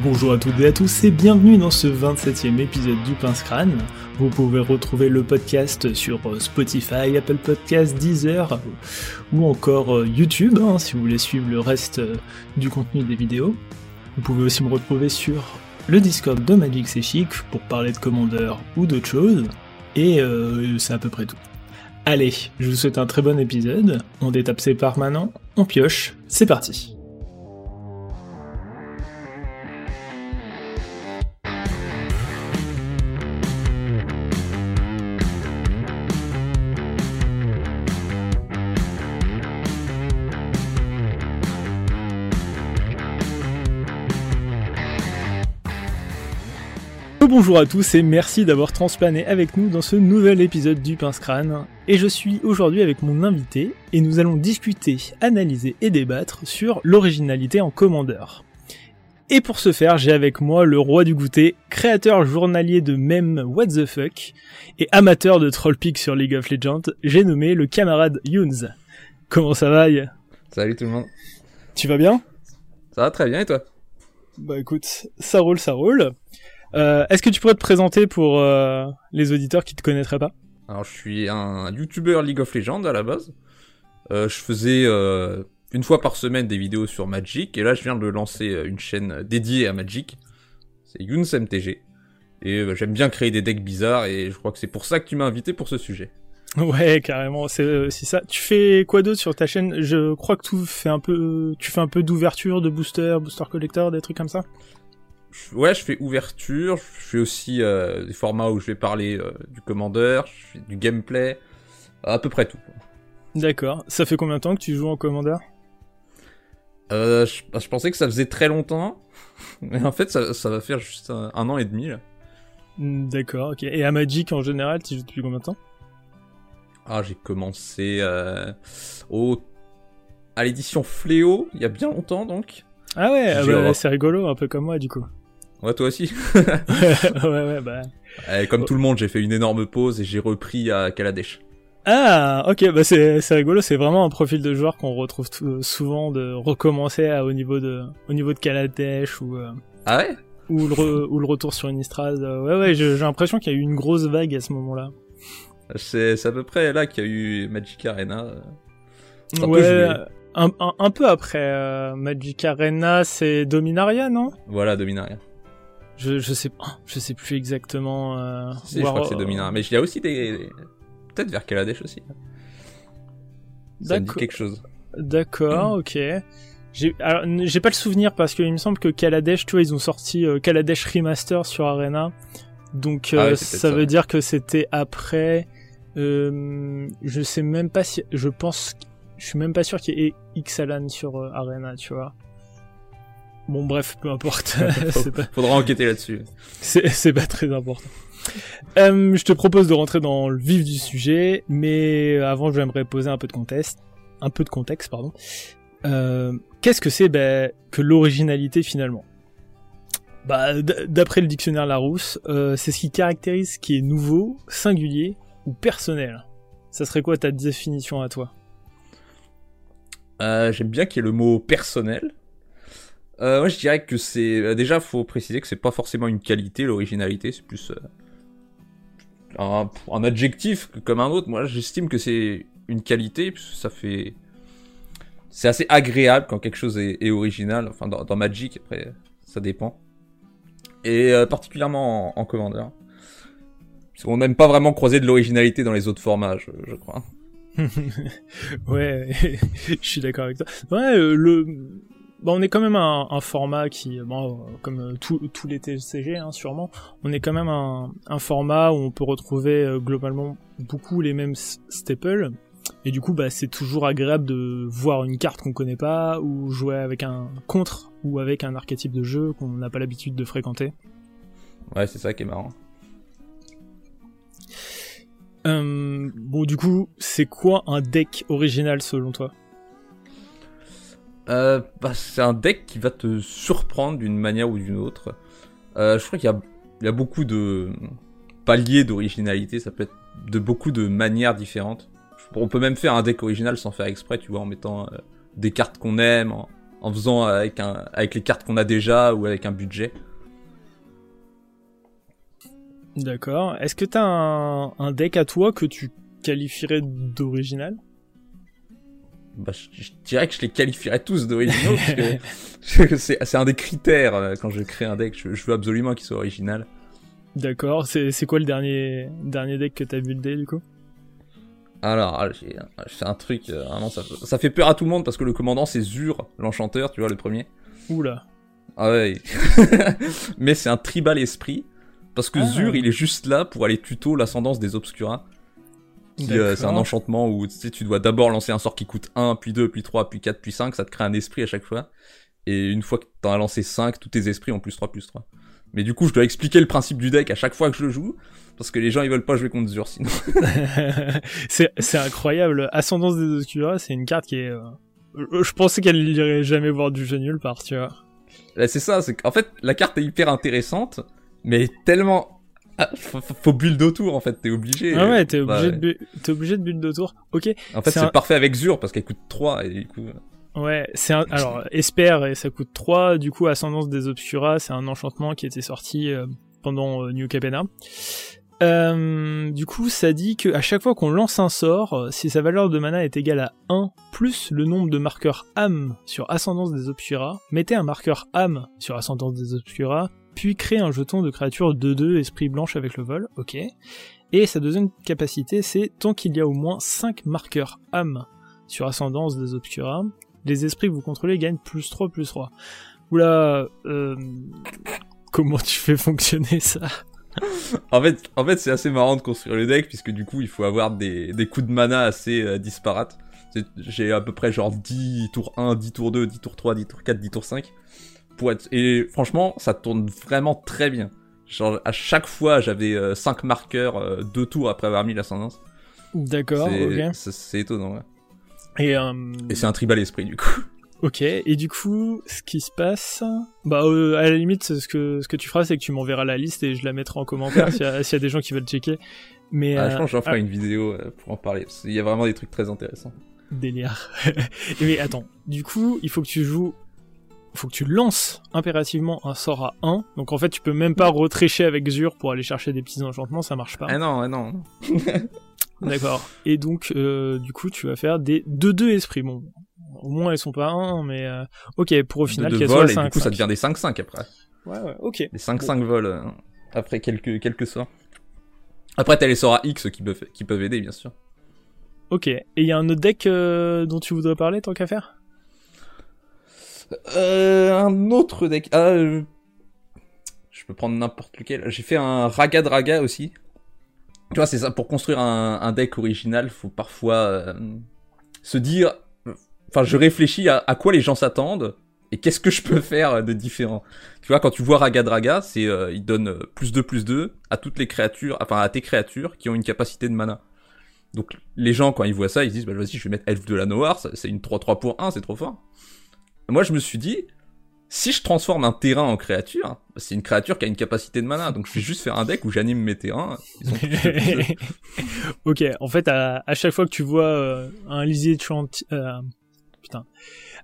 Bonjour à toutes et à tous et bienvenue dans ce 27e épisode du Pince Crâne. Vous pouvez retrouver le podcast sur euh, Spotify, Apple Podcasts, Deezer ou encore euh, YouTube hein, si vous voulez suivre le reste euh, du contenu des vidéos. Vous pouvez aussi me retrouver sur le Discord de Magic pour parler de Commander ou d'autres choses. Et c'est à peu près tout. Allez, je vous souhaite un très bon épisode. On détape ses parts on pioche, c'est parti. Bonjour à tous et merci d'avoir transplané avec nous dans ce nouvel épisode du Pince Crâne. Et je suis aujourd'hui avec mon invité et nous allons discuter, analyser et débattre sur l'originalité en commandeur. Et pour ce faire, j'ai avec moi le roi du goûter, créateur journalier de meme What the fuck et amateur de trollpick sur League of Legends, j'ai nommé le camarade Younes. Comment ça va Salut tout le monde. Tu vas bien? Ça va très bien et toi? Bah écoute, ça roule, ça roule. Euh, est-ce que tu pourrais te présenter pour euh, les auditeurs qui te connaîtraient pas? Alors, je suis un YouTuber League of Legends à la base. Euh, je faisais une fois par semaine des vidéos sur Magic, et là, je viens de lancer une chaîne dédiée à Magic. C'est Younes MTG. Et j'aime bien créer des decks bizarres, et je crois que c'est pour ça que tu m'as invité pour ce sujet. Ouais, carrément, c'est ça. Tu fais quoi d'autre sur ta chaîne? Je crois que tu fais un peu, tu fais un peu d'ouverture, de booster, booster collector, des trucs comme ça? Ouais, je fais ouverture, je fais aussi euh, des formats où je vais parler euh, du commandeur, je fais du gameplay, à peu près tout. D'accord. Ça fait combien de temps que tu joues en commandeur euh, bah, je, pensais que ça faisait très longtemps, mais en fait ça, ça va faire juste un, an et demi là. Hmm, d'accord, ok. Et à Magic en général, tu joues depuis combien de temps? Ah, j'ai commencé euh, au à l'édition Fléau, il y a bien longtemps donc. Ah ouais, ah bah, c'est rigolo, un peu comme moi du coup. Ouais, toi aussi. ouais, ouais, bah. comme tout le monde, j'ai fait une énorme pause et j'ai repris à Kaladesh. Ah, ok, bah c'est c'est rigolo, c'est vraiment un profil de joueur qu'on retrouve souvent de recommencer à, au niveau de au niveau de Kaladesh ou euh, ah ouais? ou le ou le retour sur une Istrad. Euh, ouais, ouais, j'ai l'impression qu'il y a eu une grosse vague à ce moment-là. C'est à peu près là qu'il y a eu Magic Arena. ouais, un, un, un, peu après euh, Magic Arena, c'est Dominaria, non? Voilà, Dominaria. Je, je sais je sais plus exactement. Euh, si, je crois que c'est Dominaria. Mais il y a aussi des, peut-être vers Kaladesh aussi. Ça me dit quelque chose. D'accord, ok. J'ai, pas le souvenir parce qu'il me semble que Kaladesh, tu vois, ils ont sorti euh, Kaladesh Remaster sur Arena. Donc euh, ah ça, veut dire que c'était après. Euh, je sais même pas si. Je pense. Je suis même pas sûr qu'il y ait Xalan sur euh, Arena, tu vois. Bon, bref, peu importe. Faudra enquêter là-dessus. C'est pas très important. Euh, je te propose de rentrer dans le vif du sujet, mais avant, j'aimerais poser un peu de contexte. Un peu de contexte, pardon. Euh, Qu'est-ce que c'est ben, que l'originalité finalement? Bah, D'après le dictionnaire Larousse, euh, c'est ce qui caractérise ce qui est nouveau, singulier ou personnel. Ça serait quoi ta définition à toi? J'aime bien qu'il y ait le mot personnel, euh, moi, je dirais que c'est euh, déjà faut préciser que c'est pas forcément une qualité l'originalité, c'est plus euh, un, un, adjectif comme un autre. Moi, j'estime que c'est une qualité puisque ça fait c'est assez agréable quand quelque chose est, original. Enfin, dans, Magic, après, ça dépend. Et particulièrement en, en Commander. On n'aime pas vraiment croiser de l'originalité dans les autres formats, je, je crois. ouais, je suis d'accord avec toi. Ouais, le Bon, on est quand même un, un format qui, bon, comme tous les TCG, hein, sûrement, on est quand même un, un format où on peut retrouver euh, globalement beaucoup les mêmes staples. Et du coup, bah, c'est toujours agréable de voir une carte qu'on connaît pas, ou jouer avec un contre, ou avec un archétype de jeu qu'on n'a pas l'habitude de fréquenter. Ouais, c'est ça qui est marrant. Euh, bon, du coup, c'est quoi un deck original selon toi? Euh, bah, c'est un deck qui va te surprendre d'une manière ou d'une autre. Euh, je crois qu'il y, a, beaucoup de paliers d'originalité, ça peut être de beaucoup de manières différentes. On peut même faire un deck original sans faire exprès, tu vois, en mettant euh, des cartes qu'on aime, en faisant avec les cartes qu'on a déjà ou avec un budget. D'accord. Est-ce que t'as un deck à toi que tu qualifierais d'original? Bah, je, dirais que je les qualifierais tous d'originaux, parce que c'est un des critères euh, quand je crée un deck. Je, veux absolument qu'il soit original. D'accord. C'est quoi le dernier, dernier deck que t'as buildé du coup? Alors, ah, j'ai fait un truc, euh, vraiment, ça, ça, fait peur à tout le monde parce que le commandant c'est Zur, l'enchanteur, tu vois, le premier. Oula. Ah ouais. Mais c'est un tribal esprit. Parce que ah. Zur, il est juste là pour aller tuto l'ascendance des Obscura. Euh, c'est un enchantement où tu, sais, tu dois d'abord lancer un sort qui coûte 1, puis 2, puis 3, puis 4, puis 5, ça te crée un esprit à chaque fois. Et une fois que t'en as lancé 5, tous tes esprits ont plus 3, plus 3. Mais du coup, je dois expliquer le principe du deck à chaque fois que je le joue, parce que les gens ils veulent pas jouer contre Zur sinon. c'est incroyable. Ascendance des Obscura, c'est une carte qui est... Euh, je pensais qu'elle irait jamais voir du jeu nulle part, tu vois. C'est ça, c'est qu'en fait, la carte est hyper intéressante, mais tellement ah, faut, build autour en fait, t'es obligé. Ah ouais, t'es obligé, de t'es obligé de build autour. Ok. En fait, c'est parfait avec Zur parce qu'elle coûte 3 et du coup. Euh. Ouais, c'est un... alors Esper et ça coûte 3, du coup Ascendance des Obscuras, c'est un enchantement qui était sorti euh, pendant euh, New Capenna. Euh, du coup, ça dit que à chaque fois qu'on lance un sort, si sa valeur de mana est égale à 1 plus le nombre de marqueurs âme sur Ascendance des Obscuras, mettez un marqueur âme sur Ascendance des Obscuras, puis crée un jeton de créature 2-2 esprit blanche avec le vol, ok. Et sa deuxième capacité, c'est tant qu'il y a au moins 5 marqueurs âme sur Ascendance des Obscura, les esprits que vous contrôlez gagnent plus 3 plus 3. Oula, euh, comment tu fais fonctionner ça? En fait, c'est assez marrant de construire le deck, puisque du coup, il faut avoir des, des coups de mana assez euh, disparates. J'ai à peu près genre 10 tours 1, 10 tours 2, 10 tours 3, 10 tours 4, 10 tours 5. Et franchement, ça tourne vraiment très bien. Genre, à chaque fois, j'avais 5 euh, marqueurs 2 euh, tours après avoir mis l'ascendance. D'accord, ok. C'est étonnant, ouais. Et, euh, Et c'est un tribal esprit, du coup. Ok, et du coup, ce qui se passe, bah à la limite, ce que ce que tu feras, c'est que tu m'enverras la liste et je la mettrai en commentaire s'il y, a des gens qui veulent checker. Mais ah, je pense que j'en ferai ah. une vidéo pour en parler. il y a vraiment des trucs très intéressants. Délire. mais attends, du coup, il faut que tu joues faut que tu lances impérativement un sort à 1. Donc en fait, tu peux même pas retrécher avec Zur pour aller chercher des petits enchantements, ça marche pas. Ah non, ah non. D'accord. Et donc, euh, du coup, tu vas faire des 2-2 esprits. Bon, au moins, elles sont pas 1, mais euh, ok, pour au final qu'elles soient 5 Et du coup, ça devient des 5-5 après. Ouais, ouais, ok. Des 5-5 vols euh, après quelques, quelques sorts. Après, t'as les sorts à X qui peuvent, qui peuvent aider, bien sûr. Ok. Et il y a un autre deck dont tu voudrais parler, tant qu'à faire? Euh, un autre deck. Ah, euh, je peux prendre n'importe lequel. J'ai fait un Raga Draga aussi. Tu vois, c'est ça. Pour construire un, deck original, faut parfois euh, se dire. Enfin, je réfléchis à, quoi les gens s'attendent et qu'est-ce que je peux faire de différent. Tu vois, quand tu vois Raga Draga, c'est il donne plus 2 plus 2 à toutes les créatures, enfin à tes créatures qui ont une capacité de mana. Donc les gens quand ils voient ça, ils disent bah vas-y, je vais mettre Elf de la Noir, c'est une 3-3 pour 1, c'est trop fort. Moi, je me suis dit, si je transforme un terrain en créature, c'est une créature qui a une capacité de mana, donc je vais juste faire un deck où j'anime mes terrains. ok, en fait, à, chaque fois que tu vois euh, un lisier de chantier, euh, putain,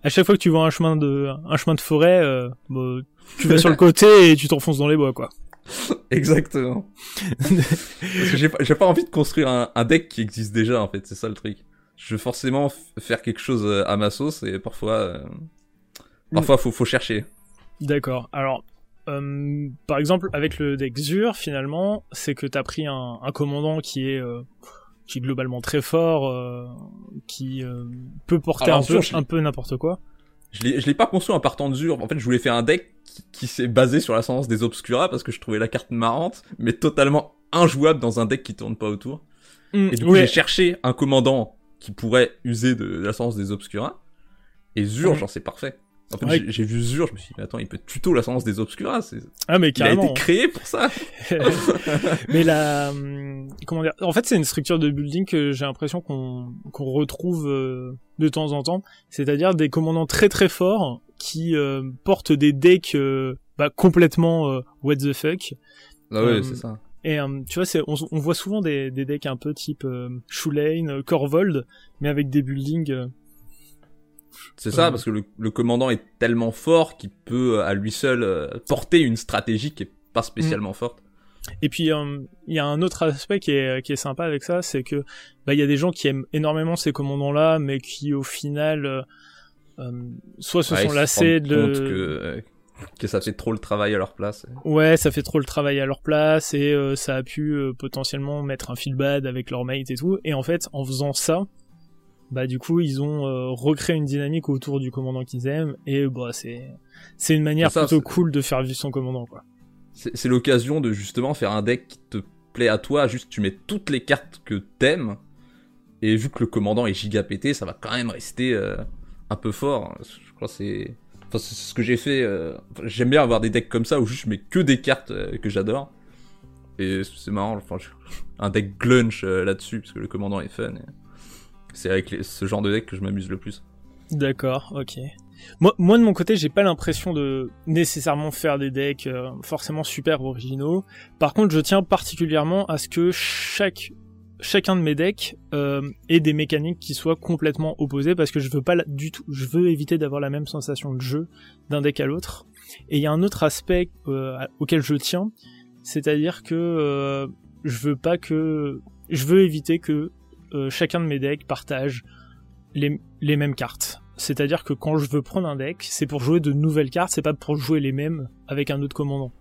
à chaque fois que tu vois un chemin de, un chemin de forêt, euh, bah, tu vas sur le côté et tu t'enfonces dans les bois, quoi. Exactement. Parce que j'ai pas, pas envie de construire un, un, deck qui existe déjà, en fait, c'est ça le truc. Je veux forcément faire quelque chose à ma sauce et parfois Parfois, faut, faut chercher. D'accord. Alors, euh, par exemple, avec le deck Zur, finalement, c'est que t'as pris un, un, commandant qui est euh, qui est globalement très fort, euh, qui peut porter un, peu, un peu n'importe quoi. Je l'ai, je l'ai pas construit en partant de Zur. En fait, je voulais faire un deck qui, qui s'est basé sur l'ascendance des Obscura parce que je trouvais la carte marrante, mais totalement injouable dans un deck qui tourne pas autour. Mm, et du coup, j'ai cherché un commandant qui pourrait user de, l'ascendance des Obscura. Et Zur, mm. genre, c'est parfait. En fait, j'ai vu Zur, je me suis dit, mais attends, il peut tuto l'ascendance des Obscuras. Ah, mais carrément. Il a été créé pour ça. mais la, comment dire, en fait, c'est une structure de building que j'ai l'impression qu'on, retrouve euh, de temps en temps. C'est-à-dire des commandants très très forts qui euh, portent des decks euh, bah, complètement what the fuck. Ah ouais, c'est ça. Et tu vois, on, on, voit souvent des, des decks un peu type Shoelane, Corvold, mais avec des buildings C'est ça, parce que le, le, commandant est tellement fort qu'il peut à lui seul porter une stratégie qui est pas spécialement forte. Et puis il y a un autre aspect qui est qui est sympa avec ça, c'est que bah il y a des gens qui aiment énormément ces commandants là, mais qui au final euh, soit se sont lassés de que, que ça fait trop le travail à leur place. Ouais, ça fait trop le travail à leur place et euh, ça a pu euh, potentiellement mettre un feel bad avec leur mate et tout. Et en fait, en faisant ça, bah du coup ils ont recréé une dynamique autour du commandant qu'ils aiment et bah c'est c'est une manière plutôt cool de faire vivre son commandant quoi. C'est l'occasion de justement faire un deck qui te plaît à toi, juste tu mets toutes les cartes que t'aimes et vu que le commandant est giga pété, ça va quand même rester un peu fort. Je crois c'est enfin, c'est ce que j'ai fait. Euh, j'aime bien avoir des decks comme ça où juste je mets que des cartes euh, que j'adore. Et c'est marrant, enfin, un deck glunch euh, là-dessus parce que le commandant est fun. C'est avec ce genre de deck que je m'amuse le plus. D'accord, ok. Moi, de mon côté, j'ai pas l'impression de nécessairement faire des decks forcément super originaux. Par contre, je tiens particulièrement à ce que chaque chacun de mes decks euh, ait des mécaniques qui soient complètement opposées parce que je veux pas du tout, je veux éviter d'avoir la même sensation de jeu d'un deck à l'autre. Et il y a un autre aspect euh, auquel je tiens, c'est-à-dire que euh, je veux pas que, je veux éviter que euh, chacun de mes decks partage les, les mêmes cartes. C'est-à-dire que quand je veux prendre un deck, c'est pour jouer de nouvelles cartes, c'est pas pour jouer les mêmes avec un autre commandant.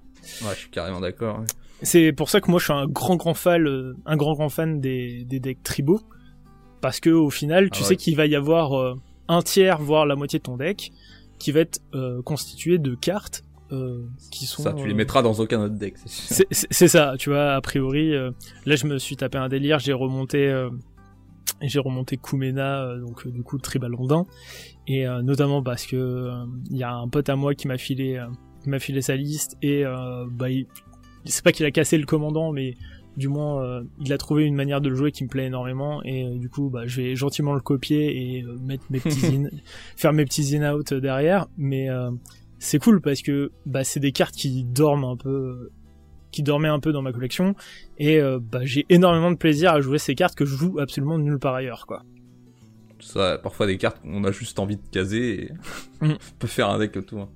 Ouais, je suis carrément d'accord. C'est pour ça que moi je suis un grand grand fan, euh, un grand grand fan des, des decks tribaux, parce que au final, tu ah sais qu'il va y avoir euh, un tiers, voire la moitié de ton deck, qui va être euh, constitué de cartes qui sont. Ça, tu les mettras dans aucun autre deck, c'est C'est ça, tu vois. A priori, là je me suis tapé un délire, j'ai remonté. J'ai remonté Kumena, donc du coup tribal rondin, et notamment parce que il y a un pote à moi qui m'a filé m'a filé sa liste et bah, il, c'est pas qu'il a cassé le commandant, mais du moins euh, il a trouvé une manière de le jouer qui me plaît énormément. Et euh, du coup bah je vais gentiment le copier et euh, mettre mes petits in, faire mes petits in out derrière. Mais c'est cool parce que bah c'est des cartes qui dorment un peu qui dormaient un peu dans ma collection et bah j'ai énormément de plaisir à jouer ces cartes que je joue absolument nulle part ailleurs quoi ça parfois des cartes qu'on a juste envie de caser et mm. on peut faire un deck autour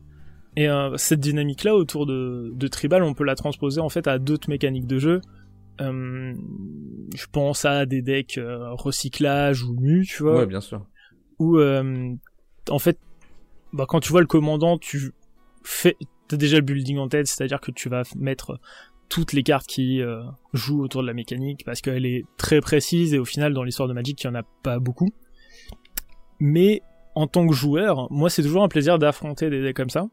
et euh, cette dynamique-là autour de, de, Tribal, on peut la transposer en fait à d'autres mécaniques de jeu. Euh, je pense à des decks euh, recyclage ou mu, tu vois. Ouais, bien sûr. Où euh, en fait, bah, quand tu vois le commandant, tu fais, t'as déjà le building en tête, c'est-à-dire que tu vas mettre toutes les cartes qui jouent autour de la mécanique parce qu'elle est très précise et au final dans l'histoire de Magic il y en a pas beaucoup. Mais en tant que joueur, moi c'est toujours un plaisir d'affronter des decks comme ça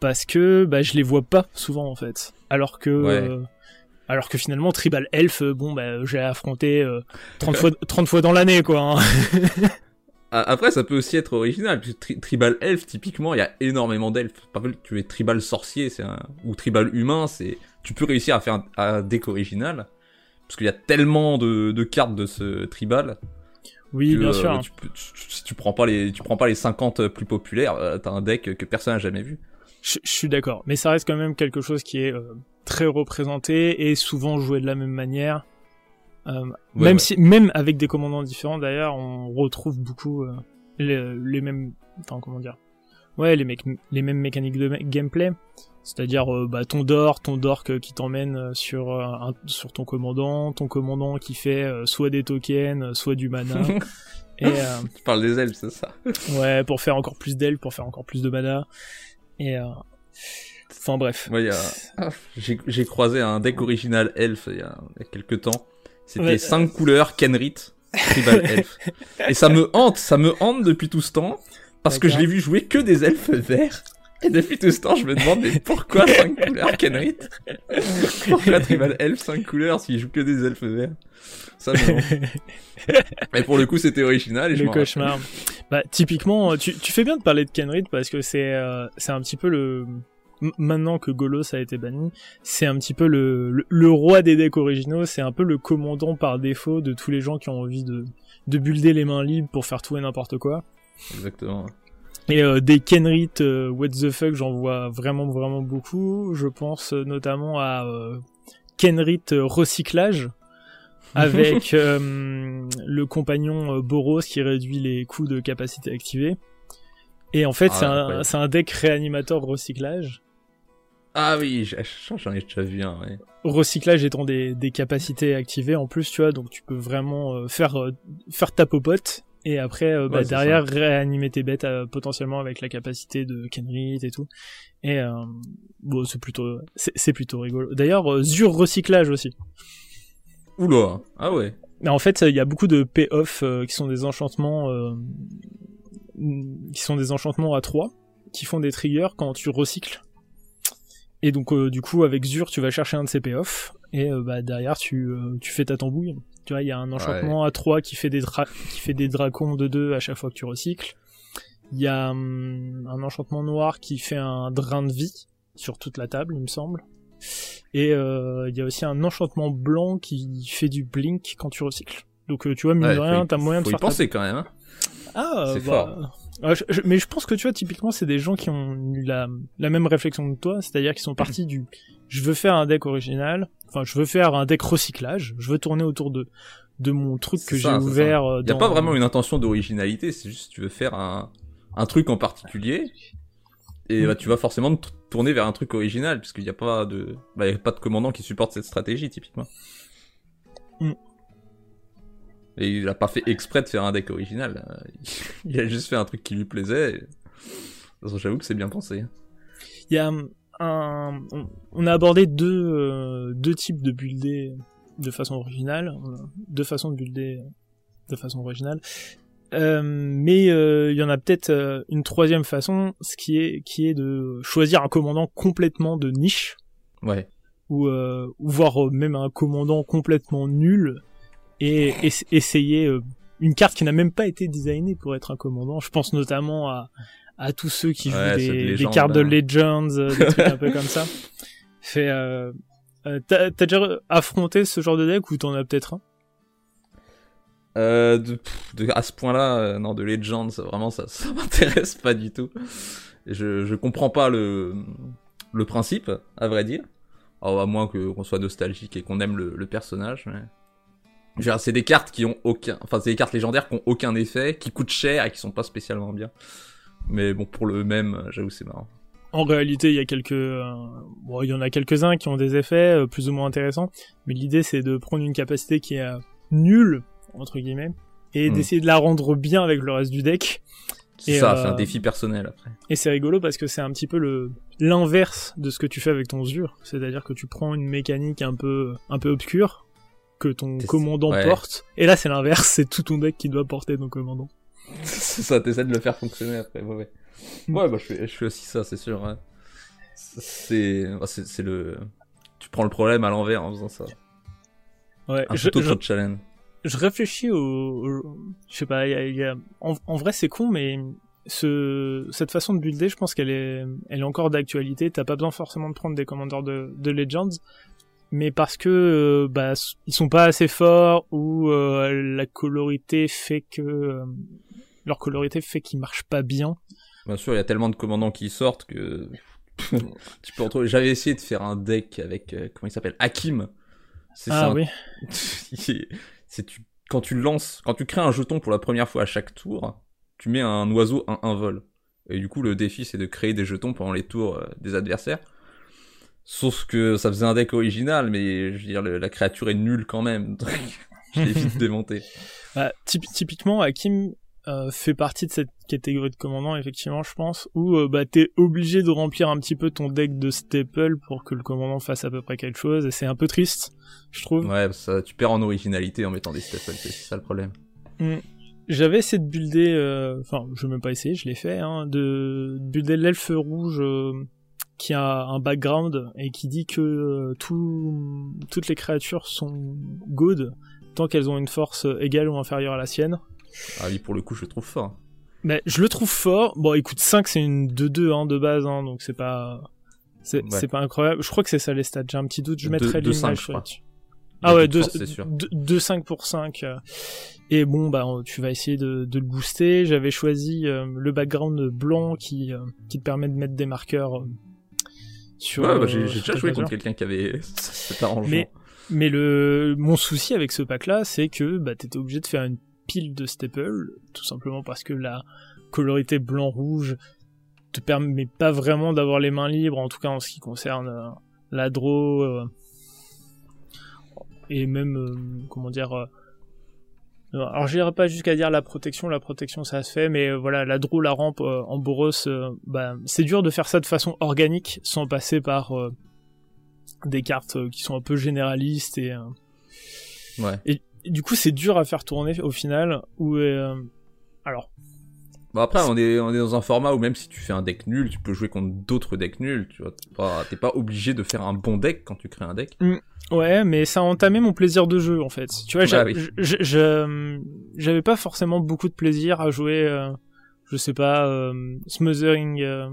parce que bah, je les vois pas souvent en fait. Alors que euh, alors que finalement Tribal Elf, euh, bon bah j'ai affronté 30 euh, fois 30 fois dans l'année quoi. Hein. Après, ça peut aussi être original. tribal elf, typiquement, il y a énormément d'elfes. Par exemple, tu es tribal sorcier, c'est un... ou tribal humain, c'est tu peux réussir à faire un, deck original parce qu'il y a tellement de, de cartes de ce tribal oui, bien sûr. Tu, si tu prends pas les, tu prends pas les 50 plus populaires, euh, t'as un deck que personne n'a jamais vu. Je, suis d'accord, mais ça reste quand même quelque chose qui est euh, très représenté et souvent joué de la même manière. Euh, même si, même avec des commandants différents d'ailleurs, on retrouve beaucoup les, les, mêmes, enfin comment dire, ouais, les, les mêmes mécaniques de gameplay. C'est-à-dire euh, bah, ton dork, ton dork qui t'emmène euh, sur euh, sur ton commandant, ton commandant qui fait soit des tokens, soit du mana. et tu parles des elfes, c'est ça? Ouais, pour faire encore plus d'elfes, pour faire encore plus de mana. Et enfin bref. Ouais, a... j'ai croisé un deck original a, il y a quelques temps. C'était 5 couleurs Kenrit tribal elf. Et ça me hante, ça me hante depuis tout ce temps parce que je l'ai vu jouer que des elfes verts. Et depuis tout ce temps, je me demande mais pourquoi 5 couleurs Kenrit? Pourquoi Tribal Elf 5 couleurs s'il joue que des elfes verts? Ça me Mais pour le coup, c'était original. Et le cauchemar. Bah, typiquement, tu, tu fais bien de parler de Kenrit parce que c'est euh, c'est un petit peu le maintenant que Golos a été banni, c'est un petit peu le, le, roi des decks originaux, c'est un peu le commandant par défaut de tous les gens qui ont envie de, de builder les mains libres pour faire tout et n'importe quoi. Exactement. Et euh, des Kenrit euh, What the fuck, j'en vois vraiment vraiment beaucoup. Je pense euh, notamment à euh, Kenrit recyclage avec le compagnon Boros qui réduit les coûts de capacité activée. Et en fait, Ah, c'est un, incroyable. c'est un deck réanimateur recyclage. Ah oui, j'en ai déjà vu un, ouais. Recyclage étant des, des capacités activées en plus, tu vois, donc tu peux vraiment euh, faire euh, faire ta popote et après euh, bah, Ouais, derrière réanimer tes bêtes euh, potentiellement avec la capacité de Kenrit et tout. Et euh, bon, c'est plutôt c'est c'est plutôt rigolo. D'ailleurs, Zur recyclage aussi. Oula, ah ouais. Mais en fait, il y a beaucoup de payoff qui sont des enchantements qui sont des enchantements à 3 qui font des triggers quand tu recycles. Et donc euh, du coup avec Zur, tu vas chercher un de ces payoffs et euh, bah derrière tu euh, tu fais ta tambouille. Tu vois, il y a un enchantement à 3 qui fait des qui fait des dracons de 2 à chaque fois que tu recycles. Il y a hum, un enchantement noir qui fait un drain de vie sur toute la table, il me semble. Et il y a aussi un enchantement blanc qui fait du blink quand tu recycles. Donc tu vois, mine Ouais, de rien, y- t'as moyen de Faut y faire ta- penser quand même, hein. Ah, C'est bah, je- je- mais je pense que tu vois, typiquement, c'est des gens qui ont eu la, la même réflexion que toi, c'est-à-dire qu'ils sont partis du je veux faire un deck original, enfin, je veux faire un deck recyclage, je veux tourner autour de, de mon truc que j'ai ouvert. euh, Y a dans- pas vraiment une intention d'originalité, c'est juste tu veux faire un, un truc en particulier. Et bah, tu vas forcément te tourner vers un truc original, puisqu'il n'y a pas de, bah, y a pas de commandant qui supporte cette stratégie, typiquement. Mm. Et il a pas fait exprès de faire un deck original. euh, Il a juste fait un truc qui lui plaisait. et- De toute façon, J'avoue que c'est bien pensé. Il y a un, on, a abordé deux, euh, deux types de builder de façon originale, a deux façons de builder de façon originale. Euh, mais euh, il y en a peut-être euh, une troisième façon, ce qui est qui est de choisir un commandant complètement de niche, Ouais. ou euh, ou voire euh, même un commandant complètement nul et es- essayer euh, une carte qui n'a même pas été designée pour être un commandant. Je pense notamment à à tous ceux qui jouent Ouais, ceux de des, cartes de hein. Legends, euh, des trucs un peu comme ça. Fait, euh, t'as t'as déjà affronté ce genre de deck ou t'en as peut-être un? Euh, de, pff, de- à ce point-là, euh, non, de Legends, vraiment, ça, ça m'intéresse pas du tout. Je, je comprends pas le, le principe, à vrai dire. Alors, à moins que qu'on soit nostalgique et qu'on aime le, le personnage, mais... C'est des cartes qui ont aucun, enfin, c'est des cartes légendaires qui ont aucun effet, qui coûtent cher et qui sont pas spécialement bien. Mais bon, pour le même, euh, j'avoue, c'est marrant. En réalité, il y a quelques, euh, bon, il y en a quelques-uns qui ont des effets euh, plus ou moins intéressants, mais l'idée c'est de prendre une capacité qui est nulle entre guillemets et Hmm. d'essayer de la rendre bien avec le reste du deck. C'est Et, ça, euh, c'est un défi personnel après. Et c'est rigolo parce que c'est un petit peu le l'inverse de ce que tu fais avec ton Zur, c'est-à-dire que tu prends une mécanique un peu un peu obscure que ton commandant ouais. porte, et là c'est l'inverse, c'est tout ton deck qui doit porter ton commandant. c'est ça, t'essaies de le faire fonctionner après, ouais, ouais. Ouais, bah, je fais, je fais aussi ça, c'est sûr. hein. C'est, bah, c'est, c'est le, tu prends le problème à l'envers en faisant ça. Ouais, Un je, tout je- autre challenge. je réfléchis au, au- je sais pas, il y a- il y a- en, en vrai c'est con, mais ce, cette façon de builder, je pense qu'elle est, elle est encore d'actualité. T'as pas besoin forcément de prendre des commandeurs de, de Legends, mais parce que euh, bah ils sont pas assez forts ou euh, la colorité fait que euh, leur colorité fait qu'ils marchent pas bien. Bien sûr, il y a tellement de commandants qui sortent que tu peux retrouver. J'avais essayé de faire un deck avec euh, comment il s'appelle, Hakim. C'est Ah ça. oui. c'est tu quand tu lances, quand tu crées un jeton pour la première fois à chaque tour, tu mets un oiseau un, un vol. Et du coup, le défi c'est de créer des jetons pendant les tours des adversaires. Sauf que ça faisait un deck original, mais je veux dire le- la créature est nulle quand même. Donc, je l'ai vite démonté. Bah, typ- typiquement, Hakim euh, fait partie de cette catégorie de commandants, effectivement, je pense, où euh, bah, t'es obligé de remplir un petit peu ton deck de staple pour que le commandant fasse à peu près quelque chose, et c'est un peu triste, je trouve. Ouais, ça, tu perds en originalité en mettant des staples, c'est ça le problème. Mm. J'avais essayé de builder, euh, enfin, je vais même pas essayer, je l'ai fait, hein, de builder l'elfe rouge euh, qui a un background et qui dit que euh, tout, toutes les créatures sont good tant qu'elles ont une force égale ou inférieure à la sienne. Ah oui, pour le coup, je le trouve fort. Mais je le trouve fort. Bon, écoute, 5 c'est une 2-2 hein, de base, hein, donc c'est pas c'est Ouais. pas incroyable. Je crois que c'est ça les stats. J'ai un petit doute. Je mettrai l'image. Ah ouais, but de 2 force, c'est sûr. 5 pour 5. euh. Et bon, bah, tu vas essayer de, de le booster. J'avais choisi euh, le background blanc qui, euh, qui te permet de mettre des marqueurs sur. Ouais, bah, euh, j'ai déjà joué contre quelqu'un qui avait cet arrangement. Mais, mais le, mon souci avec ce pack-là, c'est que bah, t'étais obligé de faire une pile de staples, tout simplement parce que la, colorité blanc-rouge te permet pas vraiment d'avoir les mains libres, en tout cas en ce qui concerne euh, la draw euh, et même euh, comment dire. Alors j'irai pas jusqu'à dire la protection, la protection ça se fait, mais euh, voilà la draw, la rampe euh, en Boros, euh, bah, c'est dur de faire ça de façon organique sans passer par euh, des cartes qui sont un peu généralistes et Ouais. et du coup c'est dur à faire tourner au final. Alors Bon après on est on est dans un format où même si tu fais un deck nul, tu peux jouer contre d'autres decks nuls, tu vois. T'es pas t'es pas obligé de faire un bon deck quand tu crées un deck. Ouais, mais ça a entamé mon plaisir de jeu en fait. Tu vois, Ah oui. je- j'avais pas forcément beaucoup de plaisir à jouer, euh, je sais pas, euh, Smothering, euh,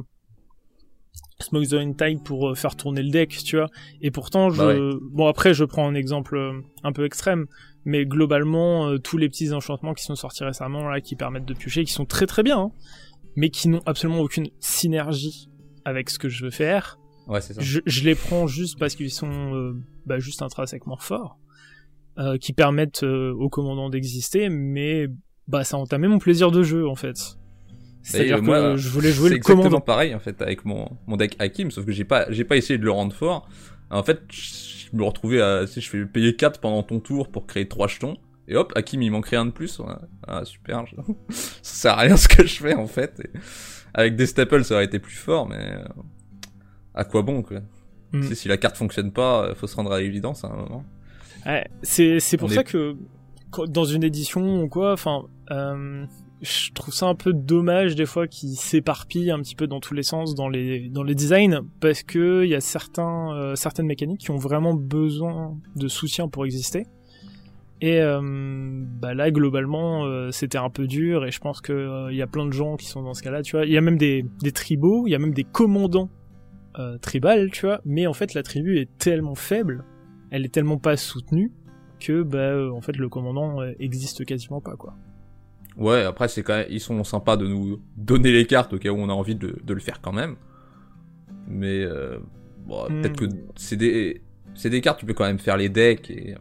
Smothering Tide pour euh, faire tourner le deck, tu vois. Et pourtant, je, Bah ouais. bon après, je prends un exemple euh, un peu extrême, mais globalement, euh, tous les petits enchantements qui sont sortis récemment là, qui permettent de piocher, qui sont très très bien, hein, mais qui n'ont absolument aucune synergie avec ce que je veux faire Ouais, c'est ça. je, je les prends juste parce qu'ils sont euh, bah, juste intrinsèquement forts, euh, qui permettent euh, au commandant d'exister, mais bah ça a entamé mon plaisir de jeu en fait. C'est-à-dire que moi, je voulais jouer c'est le exactement commandant. pareil en fait avec mon, mon deck Hakim, sauf que j'ai pas j'ai pas essayé de le rendre fort. En fait, je me retrouvais à sais, je fais payer 4 pendant ton tour pour créer 3 jetons. Et hop, Hakim il manquerait un de plus. Ah super, je- ça sert à rien ce que je fais en fait. Et Avec des staples ça aurait été plus fort, mais euh, à quoi bon quoi. Mm. Tu sais, si la carte fonctionne pas, euh, faut se rendre à l'évidence à un moment. Ouais, c'est c'est pour On ça est- que dans une édition ou quoi, enfin, euh, je trouve ça un peu dommage des fois qu'ils s'éparpillent un petit peu dans tous les sens dans les dans les designs parce que il y a certains euh, certaines mécaniques qui ont vraiment besoin de soutien pour exister. Et euh, bah là globalement euh, c'était un peu dur et je pense que euh, il y a plein de gens qui sont dans ce cas-là, tu vois. Il y a même des des tribaux, il y a même des commandants euh, tribal, tu vois. Mais en fait la tribu est tellement faible, elle est tellement pas soutenue que bah en fait le commandant existe quasiment pas quoi. Ouais, après c'est quand même, ils sont sympas de nous donner les cartes au cas où on a envie de, de le faire quand même. Mais euh, bon, Hmm. peut-être que c'est des c'est des cartes tu peux quand même faire les decks et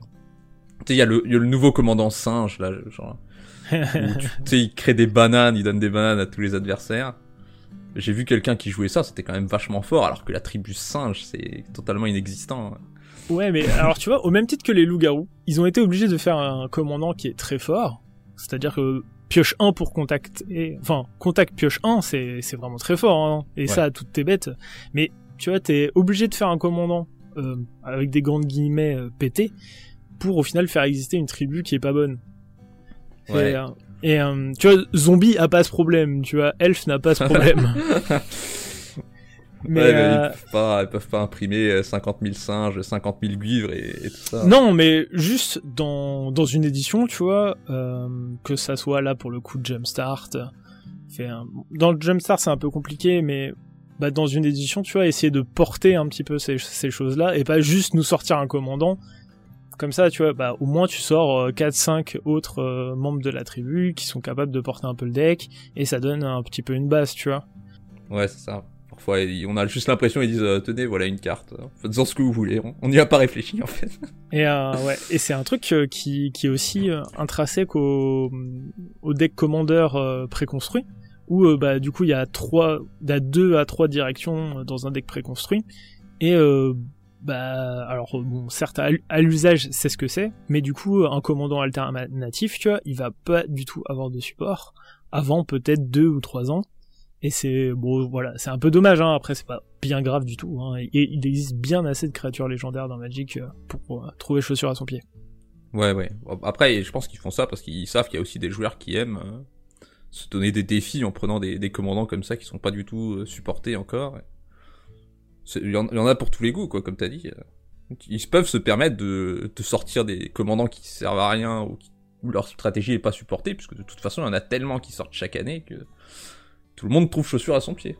tu sais il y a le il y a le nouveau commandant singe là genre tu sais il crée des bananes, il donne des bananes à tous les adversaires. J'ai vu quelqu'un qui jouait ça, c'était quand même vachement fort alors que la tribu singe c'est totalement inexistant. ouais mais alors tu vois au même titre que les loups-garous, ils ont été obligés de faire un commandant qui est très fort, c'est-à-dire que pioche 1 pour contact et enfin contact pioche 1 c'est c'est vraiment très fort hein, et ça toutes tes bêtes. Mais tu vois t'es obligé de faire un commandant euh, avec des grandes guillemets euh, pétés pour au final faire exister une tribu qui est pas bonne. Ouais. Et, euh, et, euh, tu vois, zombie a pas ce problème, tu vois, elf n'a pas ce problème. mais ouais, euh, ils, peuvent pas, ils peuvent pas imprimer euh, 50 000 singes, 50 000 guivres et, et tout ça. non, mais juste dans dans une édition, tu vois, euh, que ça soit là pour le coup de Jumpstart, fait un- dans le Jumpstart c'est un peu compliqué, mais bah, dans une édition, tu vois, essayer de porter un petit peu ces, ces choses-là et pas juste nous sortir un commandant. Comme ça, tu vois, bah, au moins tu sors 4-5 autres euh, membres de la tribu qui sont capables de porter un peu le deck et ça donne un petit peu une base, tu vois. Ouais, c'est ça. On a juste l'impression, ils disent, euh, tenez, voilà une carte. Faites-en ce que vous voulez. On- n'y a pas réfléchi, en fait. Et euh, ouais, et c'est un truc euh, qui, qui est aussi intrinsèque au, au deck commander préconstruit, où bah du coup il y a trois, deux à trois directions dans un deck préconstruit, et bah alors bon certes à l'usage c'est ce que c'est, mais du coup un commandant alternatif, tu vois, il va pas du tout avoir de support avant peut-être deux ou trois ans. Et c'est bon, voilà, c'est un peu dommage. Hein. Après, c'est pas bien grave du tout. Hein. Il existe bien assez de créatures légendaires dans Magic euh, pour euh, trouver chaussure à son pied. Ouais, ouais. Après, je pense qu'ils font ça parce qu'ils savent qu'il y a aussi des joueurs qui aiment euh, se donner des défis en prenant des, commandants comme ça qui sont pas du tout supportés encore. Il y, en a pour tous les goûts, quoi, comme t'as dit. Ils peuvent se permettre de, de sortir des commandants qui servent à rien ou, où leur stratégie est pas supportée, puisque de toute façon, il y en a tellement qui sortent chaque année que tout le monde trouve chaussure à son pied.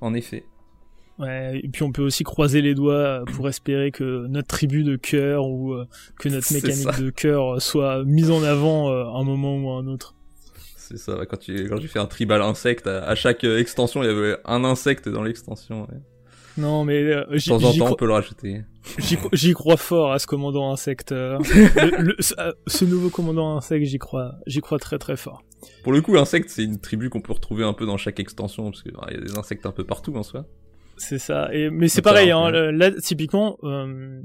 En effet. Ouais, et puis on peut aussi croiser les doigts euh, pour espérer que notre tribu de cœur ou euh, que notre mécanique ça. de cœur euh, soit mise en avant à un moment ou à un autre. C'est ça, quand, tu, quand j'ai fait un tribal insecte, à, chaque extension, il y avait un insecte dans l'extension. ouais. Non, mais euh, De j'y temps en temps, on peut le rajouter. j'y cro- j'y crois fort à ce commandant insecte. Le- le- ce, ce nouveau commandant insecte, j'y crois, j'y crois très très fort. Pour le coup, insecte, c'est une tribu qu'on peut retrouver un peu dans chaque extension, parce qu'il y a des insectes un peu partout en soi. C'est ça. Et, mais c'est pareil, hein, là, typiquement, euh,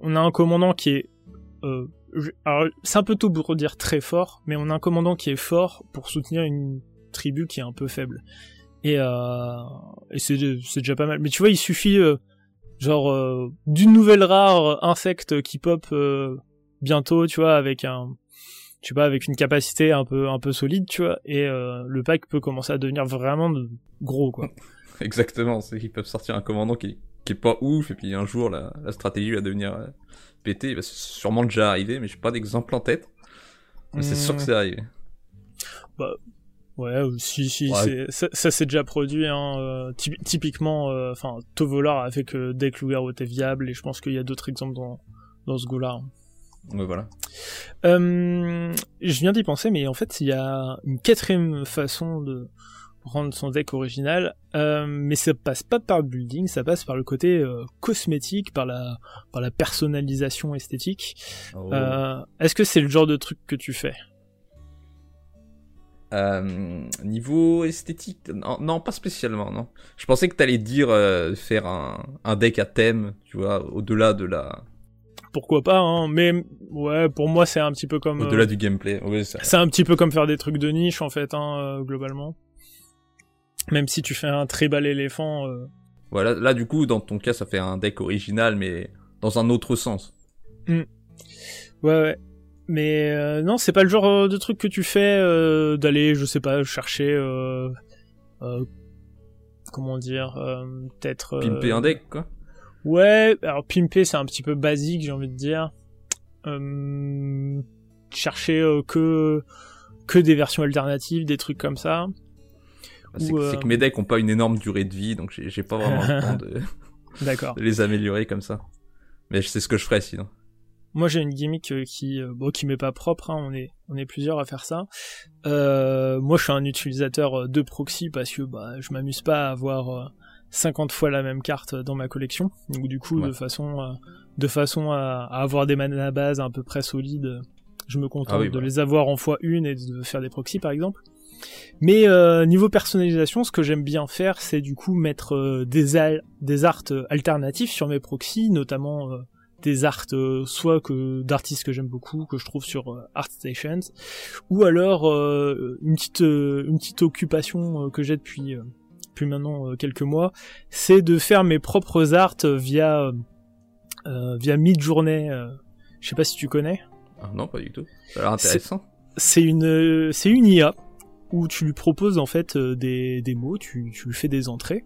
on a un commandant qui est... Euh, alors, c'est un peu tôt pour dire très fort, mais on a un commandant qui est fort pour soutenir une tribu qui est un peu faible. Et, euh, et c'est, déjà pas mal. Mais tu vois, il suffit, genre, d'une nouvelle rare insecte qui pop bientôt, tu vois, avec un tu vois, avec une capacité un peu un peu solide, tu vois, et euh, le pack peut commencer à devenir vraiment gros, quoi. Exactement, c'est qu'ils peuvent sortir un commandant qui, qui est pas ouf, et puis un jour la, la stratégie va devenir euh, pété. Bah, c'est sûrement déjà arrivé, mais j'ai pas d'exemple en tête. Mais c'est sûr que c'est arrivé. Bah, ouais, si, si, ça, ça s'est déjà produit. Hein, euh, typiquement, euh, enfin, Tovolar a fait que Deck Lugaro était viable, et je pense qu'il y a d'autres exemples dans, dans ce goût-là. Hein. Ouais, voilà. Euh, je viens d'y penser, mais en fait, il y a une quatrième façon de rendre son deck original, euh, mais ça passe pas par le building, ça passe par le côté euh, cosmétique, par la, par la personnalisation esthétique. Oh. Est-ce que c'est le genre de truc que tu fais? Niveau esthétique, non, non, pas spécialement, non. Je pensais que t'allais dire faire un, un deck à thème, tu vois, au-delà de la, pourquoi pas, hein, mais ouais, pour moi c'est un petit peu comme... Au-delà euh, du gameplay, c'est un petit peu comme faire des trucs de niche en fait, hein, euh, globalement. Même si tu fais un tribal éléphant... Euh... Voilà, là du coup, dans ton cas, ça fait un deck original, mais dans un autre sens. Hmm. Ouais, ouais. Mais euh, non, c'est pas le genre de truc que tu fais d'aller, je sais pas, chercher... comment dire Peut-être... Pimper un deck, quoi Ouais, alors pimper c'est un petit peu basique, j'ai envie de dire. Euh, chercher euh, que que des versions alternatives, des trucs comme ça. Bah, c'est que euh, mes decks ont pas une énorme durée de vie, donc j'ai pas vraiment le temps de... de les améliorer comme ça. Mais c'est ce que je ferais sinon. Moi j'ai une gimmick qui bon qui m'est pas propre, hein, on est on est plusieurs à faire ça. moi je suis un utilisateur de proxy parce que bah je m'amuse pas à avoir 50 fois la même carte dans ma collection. Donc du coup, de façon, euh, de façon à, avoir des mana base à peu près solides, je me contente ah de les avoir en fois une et de faire des proxys par exemple. Mais euh, niveau personnalisation, ce que j'aime bien faire, c'est du coup mettre euh, des, al des arts alternatifs sur mes proxys, notamment des arts soit que d'artistes que j'aime beaucoup, que je trouve sur ArtStations, ou alors une petite une petite occupation que j'ai depuis depuis maintenant euh, quelques mois, c'est de faire mes propres arts via euh, via Midjourney. Euh, je sais pas si tu connais. Ah non, pas du tout. Ça a l'air intéressant. C'est une c'est une IA où tu lui proposes en fait des, des mots, tu, tu lui fais des entrées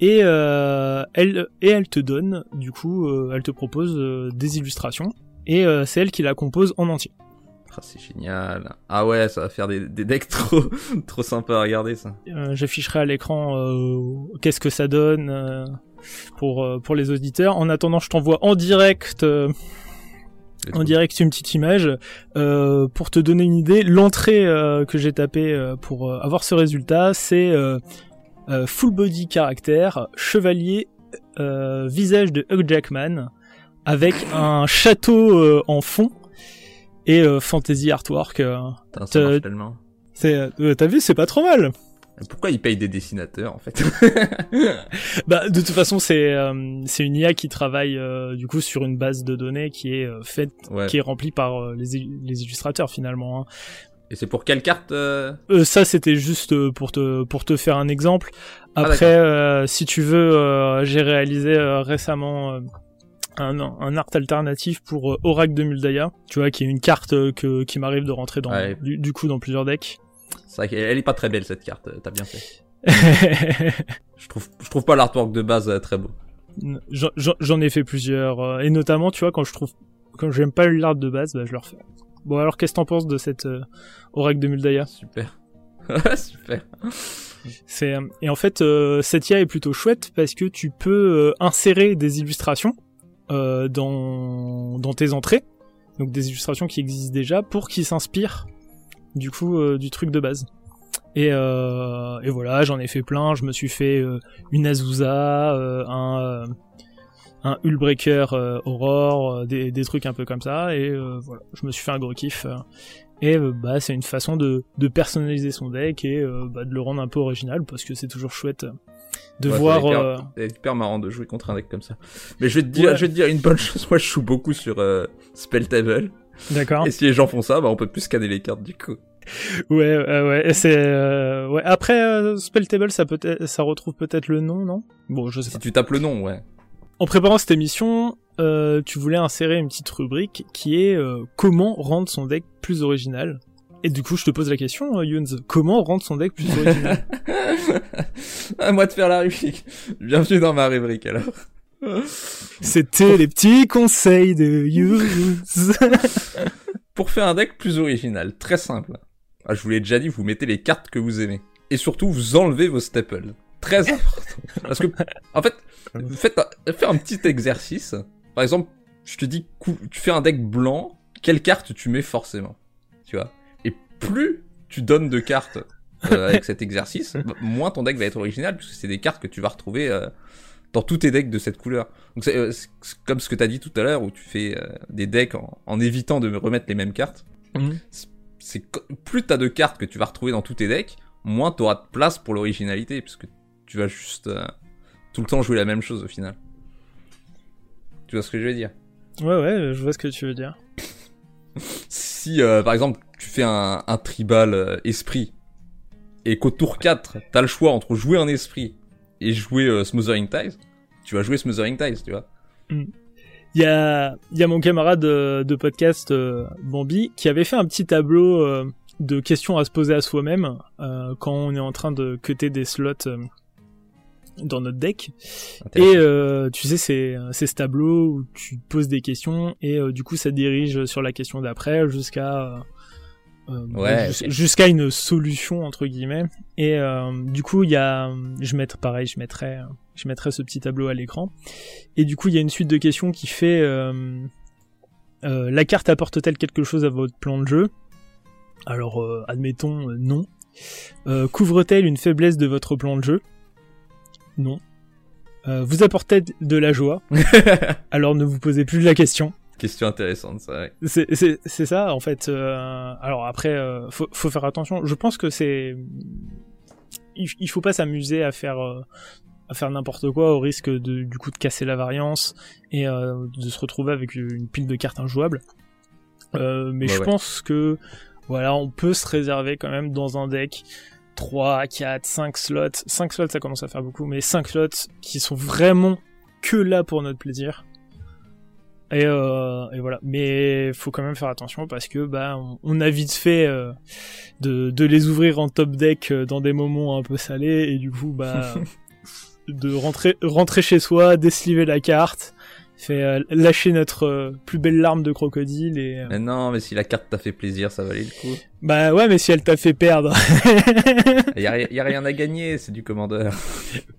et elle et elle te donne du coup elle te propose des illustrations et c'est elle qui la compose en entier. Ah, c'est génial. Ah ouais, ça va faire des, des decks trop, trop sympas à regarder ça. Euh, J'afficherai à l'écran euh, qu'est-ce que ça donne euh, pour, pour les auditeurs. En attendant, je t'envoie en direct en direct une petite image pour te donner une idée. L'entrée que j'ai tapé pour avoir ce résultat, c'est full body caractère, chevalier, visage de Hugh Jackman avec un château en fond et euh, fantasy artwork. Euh, c'est, euh, t'as vu, c'est pas trop mal. Pourquoi ils payent des dessinateurs en fait? Bah de toute façon c'est c'est une IA qui travaille du coup sur une base de données qui est faite qui est remplie par les, les illustrateurs finalement. Hein. Et c'est pour quelle carte Ça c'était juste pour te pour te faire un exemple. Ah, Après si tu veux j'ai réalisé récemment un, un art alternatif pour euh, Oracle de Muldaya, tu vois, qui est une carte euh, que, qui m'arrive de rentrer dans, du, coup dans plusieurs decks. C'est vrai qu'elle est pas très belle cette carte, t'as bien fait. je trouve, je trouve pas l'artwork de base euh, très beau. J'en ai fait plusieurs, et notamment, tu vois, quand je trouve, quand j'aime pas l'art de base, bah, je le refais. Bon, alors qu'est-ce que t'en penses de cette Oracle de Muldaya? Super. Super. C'est et en fait cette IA est plutôt chouette parce que tu peux insérer des illustrations euh, dans, tes entrées, donc des illustrations qui existent déjà, pour qu'ils s'inspirent du coup euh, du truc de base. Et, euh, et voilà, j'en ai fait plein. Je me suis fait une Azusa, un Hullbreaker Aurore, des, trucs un peu comme ça. Et voilà, je me suis fait un gros kiff. Et bah c'est une façon de, de personnaliser son deck et bah, de le rendre un peu original parce que c'est toujours chouette de voir. C'est hyper, marrant de jouer contre un deck comme ça. Mais je vais te dire, je vais te dire une bonne chose. Moi, je joue beaucoup sur Spell Table. D'accord. Et si les gens font ça, bah on peut plus scanner les cartes du coup. Ouais, ouais, ouais. C'est euh, ouais. Après euh, Spelltable, ça peut ça retrouve peut-être le nom, non? Bon, je sais si tu tapes le nom, ouais. En préparant cette émission, euh, tu voulais insérer une petite rubrique qui est euh, comment rendre son deck plus original. Et du coup, je te pose la question, Yuns, comment rendre son deck plus original À moi de faire la rubrique. Bienvenue dans ma rubrique alors. C'était les petits conseils de Yuns. Pour faire un deck plus original, très simple. Ah, je vous l'ai déjà dit, vous mettez les cartes que vous aimez. Et surtout, vous enlevez vos staples. Très important. Parce que, en fait, faites un, fais un petit exercice. Par exemple, je te dis, tu fais un deck blanc, quelle carte tu mets forcément? Tu vois? Plus tu donnes de cartes euh, avec cet exercice, moins ton deck va être original, puisque c'est des cartes que tu vas retrouver euh, dans tous tes decks de cette couleur. Donc c'est euh, comme ce que tu as dit tout à l'heure, où tu fais des decks en, évitant de remettre les mêmes cartes. Mhm c'est plus t'as de cartes que tu vas retrouver dans tous tes decks, moins t'auras de place pour l'originalité, puisque tu vas juste tout le temps jouer la même chose au final. Tu vois ce que je veux dire? Ouais, ouais, je vois ce que tu veux dire. si, euh, par exemple, tu fais un, tribal euh, esprit, et qu'au tour 4, t'as le choix entre jouer un esprit et jouer Smothering Ties, tu vas jouer Smothering Ties, tu vois. Mm. Il y a, y a mon camarade de, podcast euh, Bambi qui avait fait un petit tableau euh, de questions à se poser à soi-même euh, quand on est en train de cutter des slots dans notre deck. Et tu sais, c'est, ce tableau où tu poses des questions et du coup ça dirige sur la question d'après jusqu'à ouais, jusqu'à une solution entre guillemets. Et du coup, il y a, je mettrai pareil, je mettrai je mettrai ce petit tableau à l'écran. Et du coup, il y a une suite de questions qui fait euh, euh, la carte apporte-t-elle quelque chose à votre plan de jeu? Alors, euh, admettons non. Couvre-t-elle une faiblesse de votre plan de jeu? Non. vous apportez de la joie Alors ne vous posez plus la question. Question intéressante, ça. Ouais. C'est ça, en fait. alors après, faut, faut, faire attention. Je pense que c'est il, faut pas s'amuser à faire à faire n'importe quoi au risque de du coup de casser la variance et euh, de se retrouver avec une pile de cartes injouables. Euh, mais je pense que voilà, on peut se réserver quand même dans un deck 3, 4, 5 slots. 5 slots ça commence à faire beaucoup, mais 5 slots qui sont vraiment que là pour notre plaisir. Et, euh, et, voilà. Mais faut quand même faire attention parce que bah on, a vite fait euh, de, de, les ouvrir en top deck euh, dans des moments un peu salés et du coup bah de rentrer, rentrer chez soi, désliver la carte, fait euh, lâcher notre euh, plus belle larme de crocodile et. Euh, mais non, mais si la carte t'a fait plaisir, ça valait le coup. Bah ouais, mais si elle t'a fait perdre. y, a, y a rien à gagner, c'est du commandeur.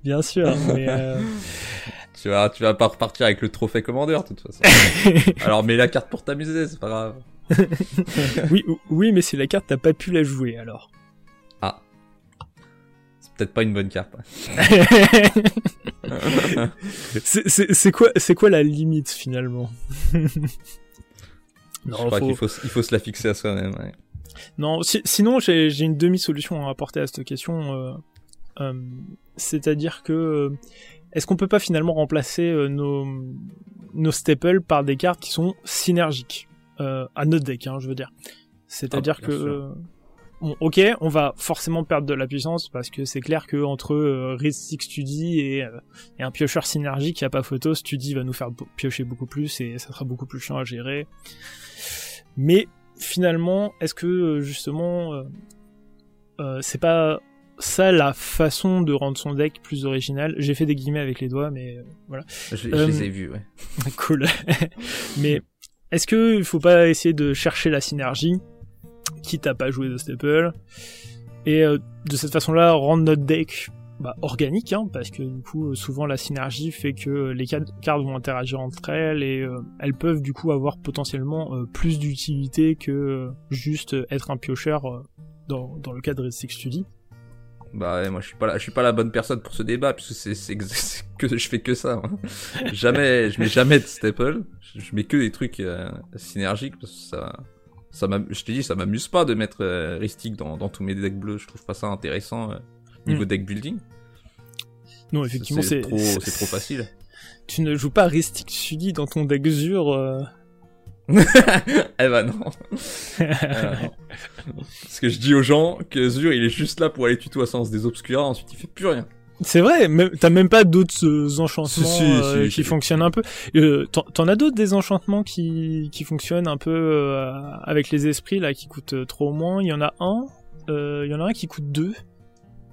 Bien sûr, mais. tu vas, tu vas pas repartir avec le trophée commandeur de toute façon. Alors mets la carte pour t'amuser, c'est pas grave. oui, oui, mais si la carte t'as pas pu la jouer alors peut-être pas une bonne carte. c'est quoi, c'est quoi la limite finalement non, Je crois qu'il faut, il faut se la fixer à soi-même. Non, sinon j'ai une demi-solution à apporter à cette question. Euh, euh, c'est-à-dire que euh, est-ce qu'on peut pas finalement remplacer nos, nos staples par des cartes qui sont synergiques à notre deck, hein, je veux dire. C'est-à-dire ah, que ok, on va forcément perdre de la puissance parce que c'est clair que entre euh, Risk Study et, euh, et, un piocheur synergique, il n'y a pas photo, Study va nous faire piocher beaucoup plus et ça sera beaucoup plus chiant à gérer. Mais finalement, est-ce que euh, justement, euh, c'est pas ça la façon de rendre son deck plus original? J'ai fait des guillemets avec les doigts, mais voilà. Je, je les ai vus, ouais. cool. mais est-ce que il faut pas essayer de chercher la synergie? Quitte à pas jouer de staple. Et euh, de cette façon-là, rendre notre deck bah, organique, hein, parce que du coup, souvent la synergie fait que les cartes vont interagir entre elles et euh, elles peuvent du coup avoir potentiellement euh, plus d'utilité que juste être un piocheur dans, dans le cadre de Six Study. Bah ouais, moi je suis pas là, je suis pas la bonne personne pour ce débat puisque c'est c'est que je fais que ça. jamais, je mets jamais de staple. Je, mets que des trucs synergiques parce que ça ça je t'ai dit, ça m'amuse pas de mettre euh, Ristic dans, dans, tous mes decks bleus. Je trouve pas ça intéressant euh, niveau mm. deck building. Non, effectivement, c'est trop, c'est trop facile. Tu ne joues pas Ristic Sudi dans ton deck Zur. Euh... eh ben non. Parce que je dis aux gens que Zur, il est juste là pour aller tuto à Sens des Obscura, ensuite il fait plus rien. C'est vrai, t'as même pas d'autres euh, enchantements euh, qui fonctionnent un peu. Euh, T'en as d'autres des enchantements qui, qui fonctionnent un peu euh, avec les esprits là, qui coûtent trop moins? Il y en a un, il y en a un qui coûte deux.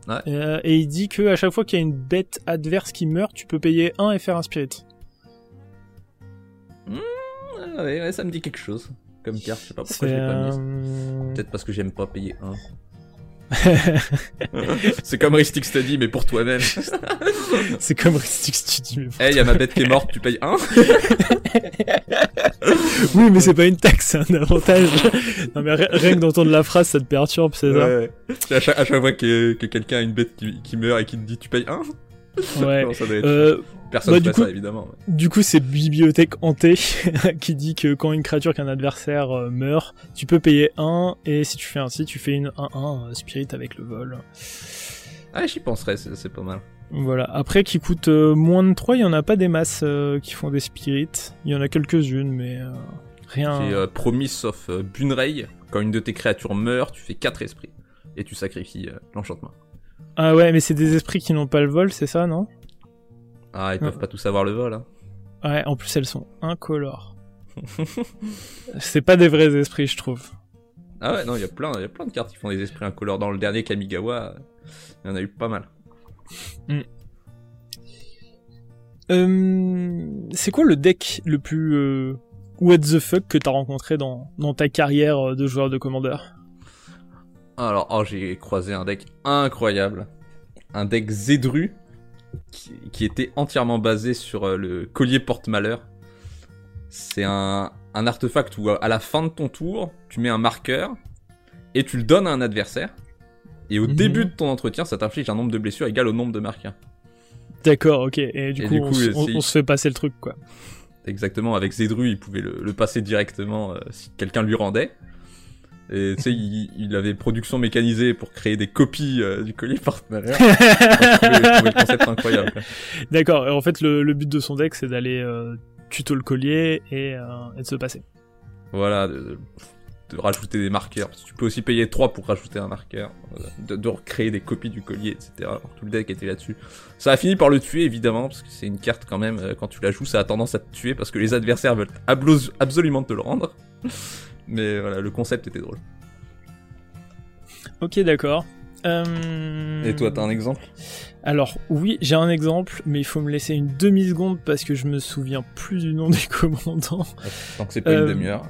Ouais. et il dit que à chaque fois qu'il y a une bête adverse qui meurt, tu peux payer un et faire un spirit. Mmh, ouais, ouais, ça me dit quelque chose comme carte. Je sais pas pourquoi j'ai pas mis. Peut-être parce que j'aime pas payer un. c'est comme Ristic Study, mais pour toi-même. c'est comme Ristic Study, mais pour Eh, y a ma bête qui est morte, tu payes un Oui, mais c'est pas une taxe, c'est un avantage. Non, mais rien que d'entendre la phrase, ça te perturbe, c'est ça? Ouais. À, chaque, à chaque fois que, que quelqu'un a une bête qui, qui, meurt et qui te dit tu payes un Ouais. euh, Personne bah, ne fait ça, évidemment. Du coup, c'est Bibliothèque Hantée qui dit que quand une créature qu'un adversaire euh, meurt, tu peux payer 1, et si tu fais ainsi, tu fais une 1-1 euh, Spirit avec le vol. Ah, j'y penserais, c'est pas mal. Voilà. Après, qui coûte euh, moins de 3, il y en a pas des masses qui font des spirits. Il y en a quelques-unes, mais rien. C'est promis sauf Bunrei. Quand une de tes créatures meurt, tu fais 4 esprits. Et tu sacrifies l'enchantement. Ah ouais, mais c'est des esprits qui n'ont pas le vol, c'est ça, non? Ah, ils peuvent pas tous avoir le vol. Hein. Ouais, en plus elles sont incolores. c'est pas des vrais esprits, je trouve. Ah ouais, non, il y a plein, de cartes qui font des esprits incolores. Dans le dernier Kamigawa, il y en a eu pas mal. Hmm. Euh, c'est quoi le deck le plus euh, what the fuck que t'as rencontré dans, dans ta carrière de joueur de commandeur? Alors, oh, j'ai croisé un deck incroyable. Un deck Zedru qui, était entièrement basé sur euh, le collier porte-malheur. C'est un, artefact où à la fin de ton tour, tu mets un marqueur et tu le donnes à un adversaire. Et au mhm. début de ton entretien, ça t'inflige un nombre de blessures égal au nombre de marqueurs. D'accord, ok. Et du coup, on, se fait passer le truc, quoi. Exactement, avec Zedru, il pouvait le, passer directement euh, si quelqu'un lui rendait. Et tu sais, il, avait production mécanisée pour créer des copies euh, du collier partenaire. le concept incroyable. D'accord. En fait, le, but de son deck, c'est d'aller euh, tuto le collier et, euh, et, de se passer. Voilà, de, de, rajouter des marqueurs. tu peux aussi payer 3 pour rajouter un marqueur, de, de recréer des copies du collier, etc. tout le deck était là-dessus. Ça a fini par le tuer, évidemment, parce que c'est une carte quand même, quand tu la joues, ça a tendance à te tuer parce que les adversaires veulent absolument te le rendre. Mais voilà, le concept était drôle. Ok, d'accord. Euh... Et toi, t'as un exemple? Alors, oui, j'ai un exemple, mais il faut me laisser une demi-seconde parce que je me souviens plus du nom des commandants. Tant que c'est pas une euh, demi-heure.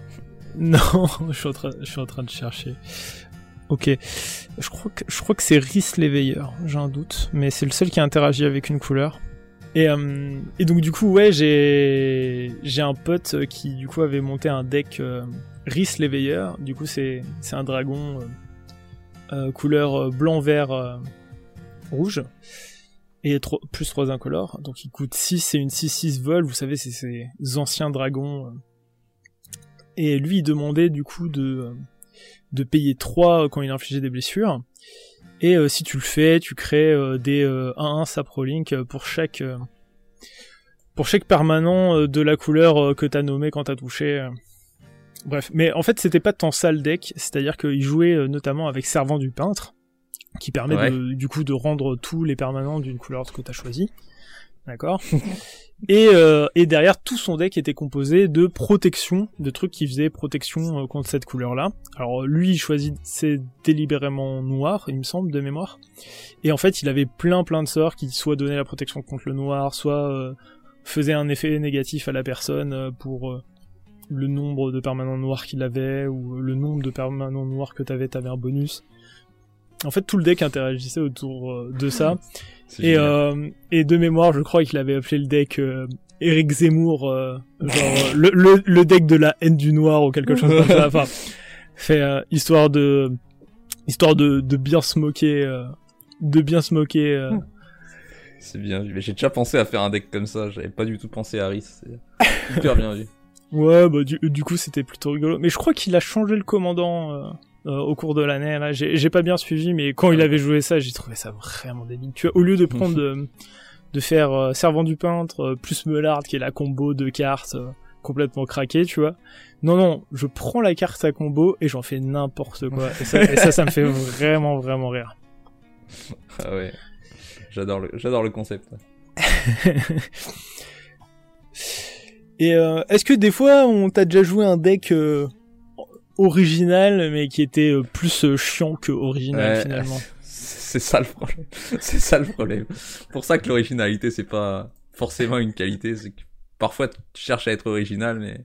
Non, je suis, en train, je suis en train de chercher. Ok, je crois que, je crois que c'est Rhys l'éveilleur, j'ai un doute, mais c'est le seul qui a interagi avec une couleur. Et, euh, et donc du coup, ouais, j'ai j'ai un pote qui du coup avait monté un deck Rhys l'éveilleur. Du coup, c'est un dragon euh, euh couleur euh, blanc, vert, euh, rouge. Et plus 3 incolores. Donc il coûte 6, c'est une 6-6 vol. Vous savez, c'est ces anciens dragons. Et lui, il demandait du coup de, de payer 3 quand il infligeait des blessures. Et si tu le fais, tu crées des 1-1 saprolink pour chaque pour chaque permanent de la couleur que t'as nommé quand t'as touché. Bref, mais en fait c'était pas tant ça le deck, c'est-à-dire qu'il jouait euh, notamment avec Servant du Peintre, qui permet du coup de rendre tous les permanents d'une couleur que tu as choisi. D'accord? Et, euh, et derrière, tout son deck était composé de protection, de trucs qui faisaient protection euh, contre cette couleur-là. Alors lui, il choisissait délibérément noir, il me semble, de mémoire. Et en fait, il avait plein plein de sorts qui soit donnaient la protection contre le noir, soit euh, faisaient un effet négatif à la personne pour le nombre de permanents noirs qu'il avait, ou le nombre de permanents noirs que t'avais, t'avais un bonus. En fait, tout le deck interagissait autour euh, de ça. Et, euh, et de mémoire, je crois qu'il avait appelé le deck euh, Eric Zemmour, genre le, le, le, deck de la haine du noir ou quelque chose comme ça. Enfin, fait histoire de histoire de, de bien se moquer, de bien se moquer. C'est bien vu. J'ai déjà pensé à faire un deck comme ça. J'avais pas du tout pensé à Rhys. C'est hyper bien vu. Ouais, bah du, du coup c'était plutôt rigolo. Mais je crois qu'il a changé le commandant euh, euh, au cours de l'année. Là, j'ai j'ai pas bien suivi, mais quand il avait joué ça, j'ai trouvé ça vraiment débile. Tu vois, au lieu de prendre de, de faire euh, servant du peintre euh, plus Meulard qui est la combo de cartes euh, complètement craquée, tu vois. Non non, je prends la carte à combo et j'en fais n'importe quoi. Et ça, et ça, ça me fait vraiment vraiment rire. Ah ouais. J'adore le, j'adore le concept. Et euh, est-ce que des fois on t'a déjà joué un deck euh, original mais qui était euh, plus euh, chiant que original Ouais. finalement? C'est ça le problème. C'est ça le problème. Pour ça que l'originalité c'est pas forcément une qualité, c'est que parfois tu cherches à être original mais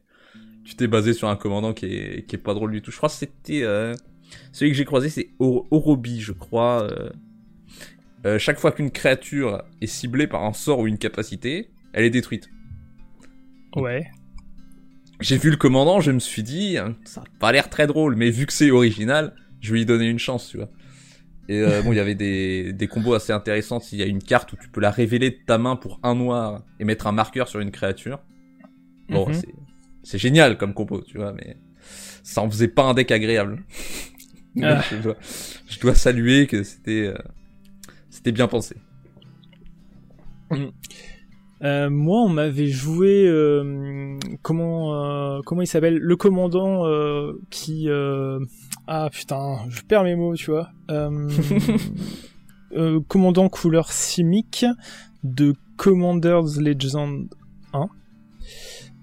tu t'es basé sur un commandant qui est qui est pas drôle du tout. Je crois que c'était euh, celui que j'ai croisé c'est Oro- Orobi, je crois. Euh, chaque fois qu'une créature est ciblée par un sort ou une capacité, elle est détruite. Ouais. J'ai vu le commandant, je me suis dit, hein, ça a pas l'air très drôle, mais vu que c'est original, je vais lui donner une chance, tu vois. Et euh, bon, il y avait des, des combos assez intéressants. Il y a une carte où tu peux la révéler de ta main pour un noir et mettre un marqueur sur une créature. Bon, Mhm. c'est c'est génial comme combo, tu vois, mais ça en faisait pas un deck agréable. Ah. je, dois, je dois saluer que c'était euh, c'était bien pensé. Euh, moi, on m'avait joué euh, comment euh, comment il s'appelle? Le commandant qui ah putain je perds mes mots tu vois commandant couleur simic de Commander's Legend 1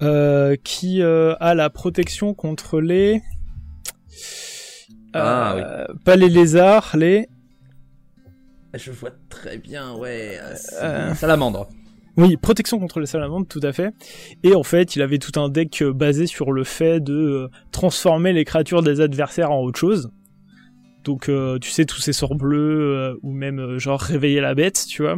euh, qui a la protection contre les Ah, euh, pas les lézards les Je vois très bien, ouais. Salamandre. Oui, protection contre les salamandres, tout à fait. Et en fait, il avait tout un deck euh, basé sur le fait de euh, transformer les créatures des adversaires en autre chose. Donc, euh, tu sais, tous ces sorts bleus, euh, ou même genre réveiller la bête, tu vois.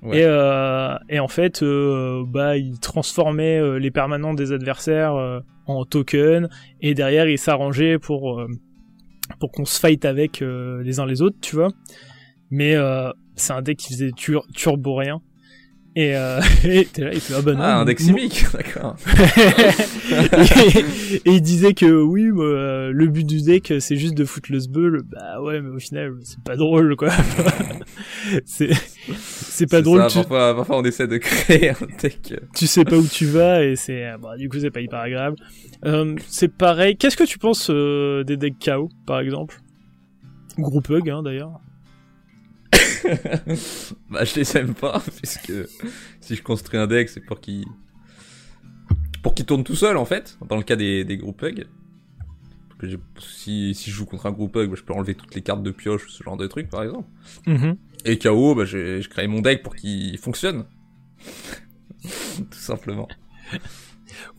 Ouais. Et, euh, et en fait, bah, il transformait les permanents des adversaires en tokens, et derrière, il s'arrangeait pour, pour qu'on se fight avec les uns les autres, tu vois. Mais c'est un deck qui faisait tur turbo rien. Et euh, et t'es là, il fait ah bah non. Ah, un deck simic, d'accord. et, et il disait que oui, euh, le but du deck c'est juste de foutre le sbeul. Bah ouais, mais au final c'est pas drôle quoi. c'est c'est pas drôle. ça, tu, parfois, parfois on essaie de créer un deck. tu sais pas où tu vas et c'est euh, bah, du coup c'est pas hyper agréable. Euh, c'est pareil. Qu'est-ce que tu penses euh, des decks KO par exemple? Groupe Hug hein, d'ailleurs. bah, je les aime pas, puisque si je construis un deck, c'est pour qu'il pour qu'il tourne tout seul, en fait, dans le cas des, des groupes hug. Parce que j'ai- si, si je joue contre un groupe hug, bah, je peux enlever toutes les cartes de pioche, ce genre de truc, par exemple. Mhm. Et KO, bah, je crée mon deck pour qu'il fonctionne. tout simplement.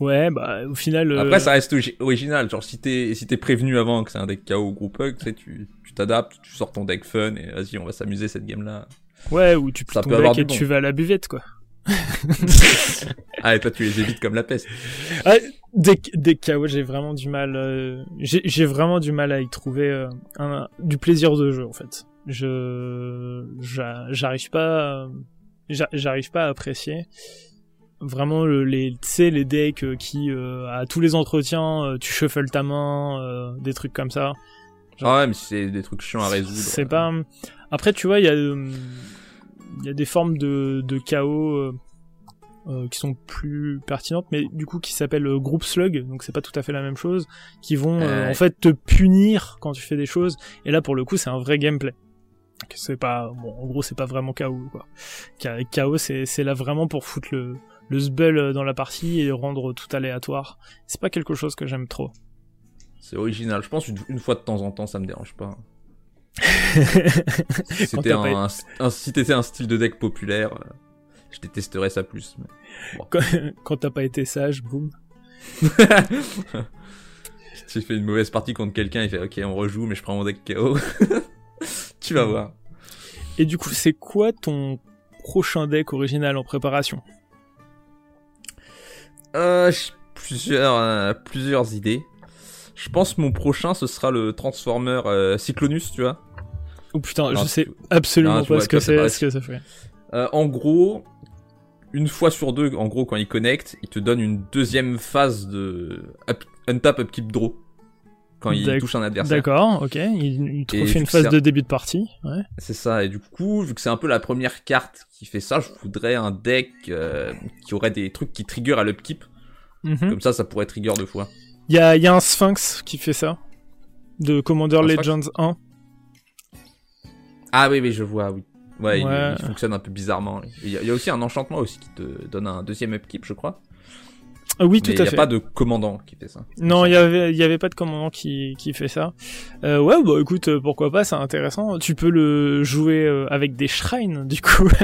Ouais, bah au final. euh, Après, ça reste original. Genre, si t'es si t'es prévenu avant que c'est un deck KO ou groupe hug, tu sais, tu t'adaptes, tu sors ton deck fun et vas-y, on va s'amuser cette game-là. Ouais, ou tu ça ton deck et bon. tu vas à la buvette quoi. ah, et toi, tu les évites comme la peste. Ah, des, des KO, j'ai vraiment du mal. euh, j'ai vraiment du mal à y trouver euh, un, du plaisir de jeu en fait. Je j'a- j'arrive pas, euh, j'a- j'arrive pas à apprécier vraiment le, les tu sais les decks euh, qui euh, à tous les entretiens euh, tu shuffles ta main, euh, des trucs comme ça. Ah ouais, mais c'est des trucs chiants à résoudre. C'est pas. Après, tu vois, il y a, il y a des formes de, de chaos euh, qui sont plus pertinentes, mais du coup qui s'appellent group slug, donc c'est pas tout à fait la même chose, qui vont en fait te punir quand tu fais des choses. Et là, pour le coup, c'est un vrai gameplay. C'est pas, bon, en gros, c'est pas vraiment KO quoi. C'est c'est là vraiment pour foutre le le sbull dans la partie et rendre tout aléatoire. C'est pas quelque chose que j'aime trop. C'est original. Je pense une, une fois de temps en temps, ça me dérange pas. Si Quand c'était t'as pas un, un- si t'étais un style de deck populaire, euh, je détesterais ça plus. mais- Quand, quand t'as pas été sage, boum. Si tu fais une mauvaise partie contre quelqu'un, il fait OK, on rejoue, mais je prends mon deck KO. tu vas voir. Et du coup, c'est quoi ton prochain deck original en préparation? Euh, j'ai plusieurs, euh, plusieurs idées. Je pense que mon prochain, ce sera le Transformer euh, Cyclonus, tu vois. Oh putain, je sais absolument pas vois, ce que c'est ce que ça fait. Euh, en gros, une fois sur deux, en gros, quand il connecte, il te donne une deuxième phase de up, untap upkeep draw quand il touche un adversaire. D'accord, ok. Il, vu une phase de début de partie. Ouais. C'est ça, et du coup, vu que c'est un peu la première carte qui fait ça, je voudrais un deck euh, qui aurait des trucs qui trigger à l'upkeep. Mhm. Comme ça, ça pourrait trigger deux fois. Il y a, il y a un Sphinx qui fait ça. De Commander Un Sphinx Legends 1. Ah oui, oui, je vois, oui. Ouais, il- fonctionne un peu bizarrement. Il y, a, il y a aussi un enchantement aussi qui te donne un deuxième upkeep, je crois. Ah oui, Mais tout il à n'y a fait. pas de commandant qui fait ça. Non, il y avait, il y avait pas de commandant qui, qui fait ça. Euh, ouais, bah écoute, euh, pourquoi pas, c'est intéressant. Tu peux le jouer euh, avec des shrines, du coup.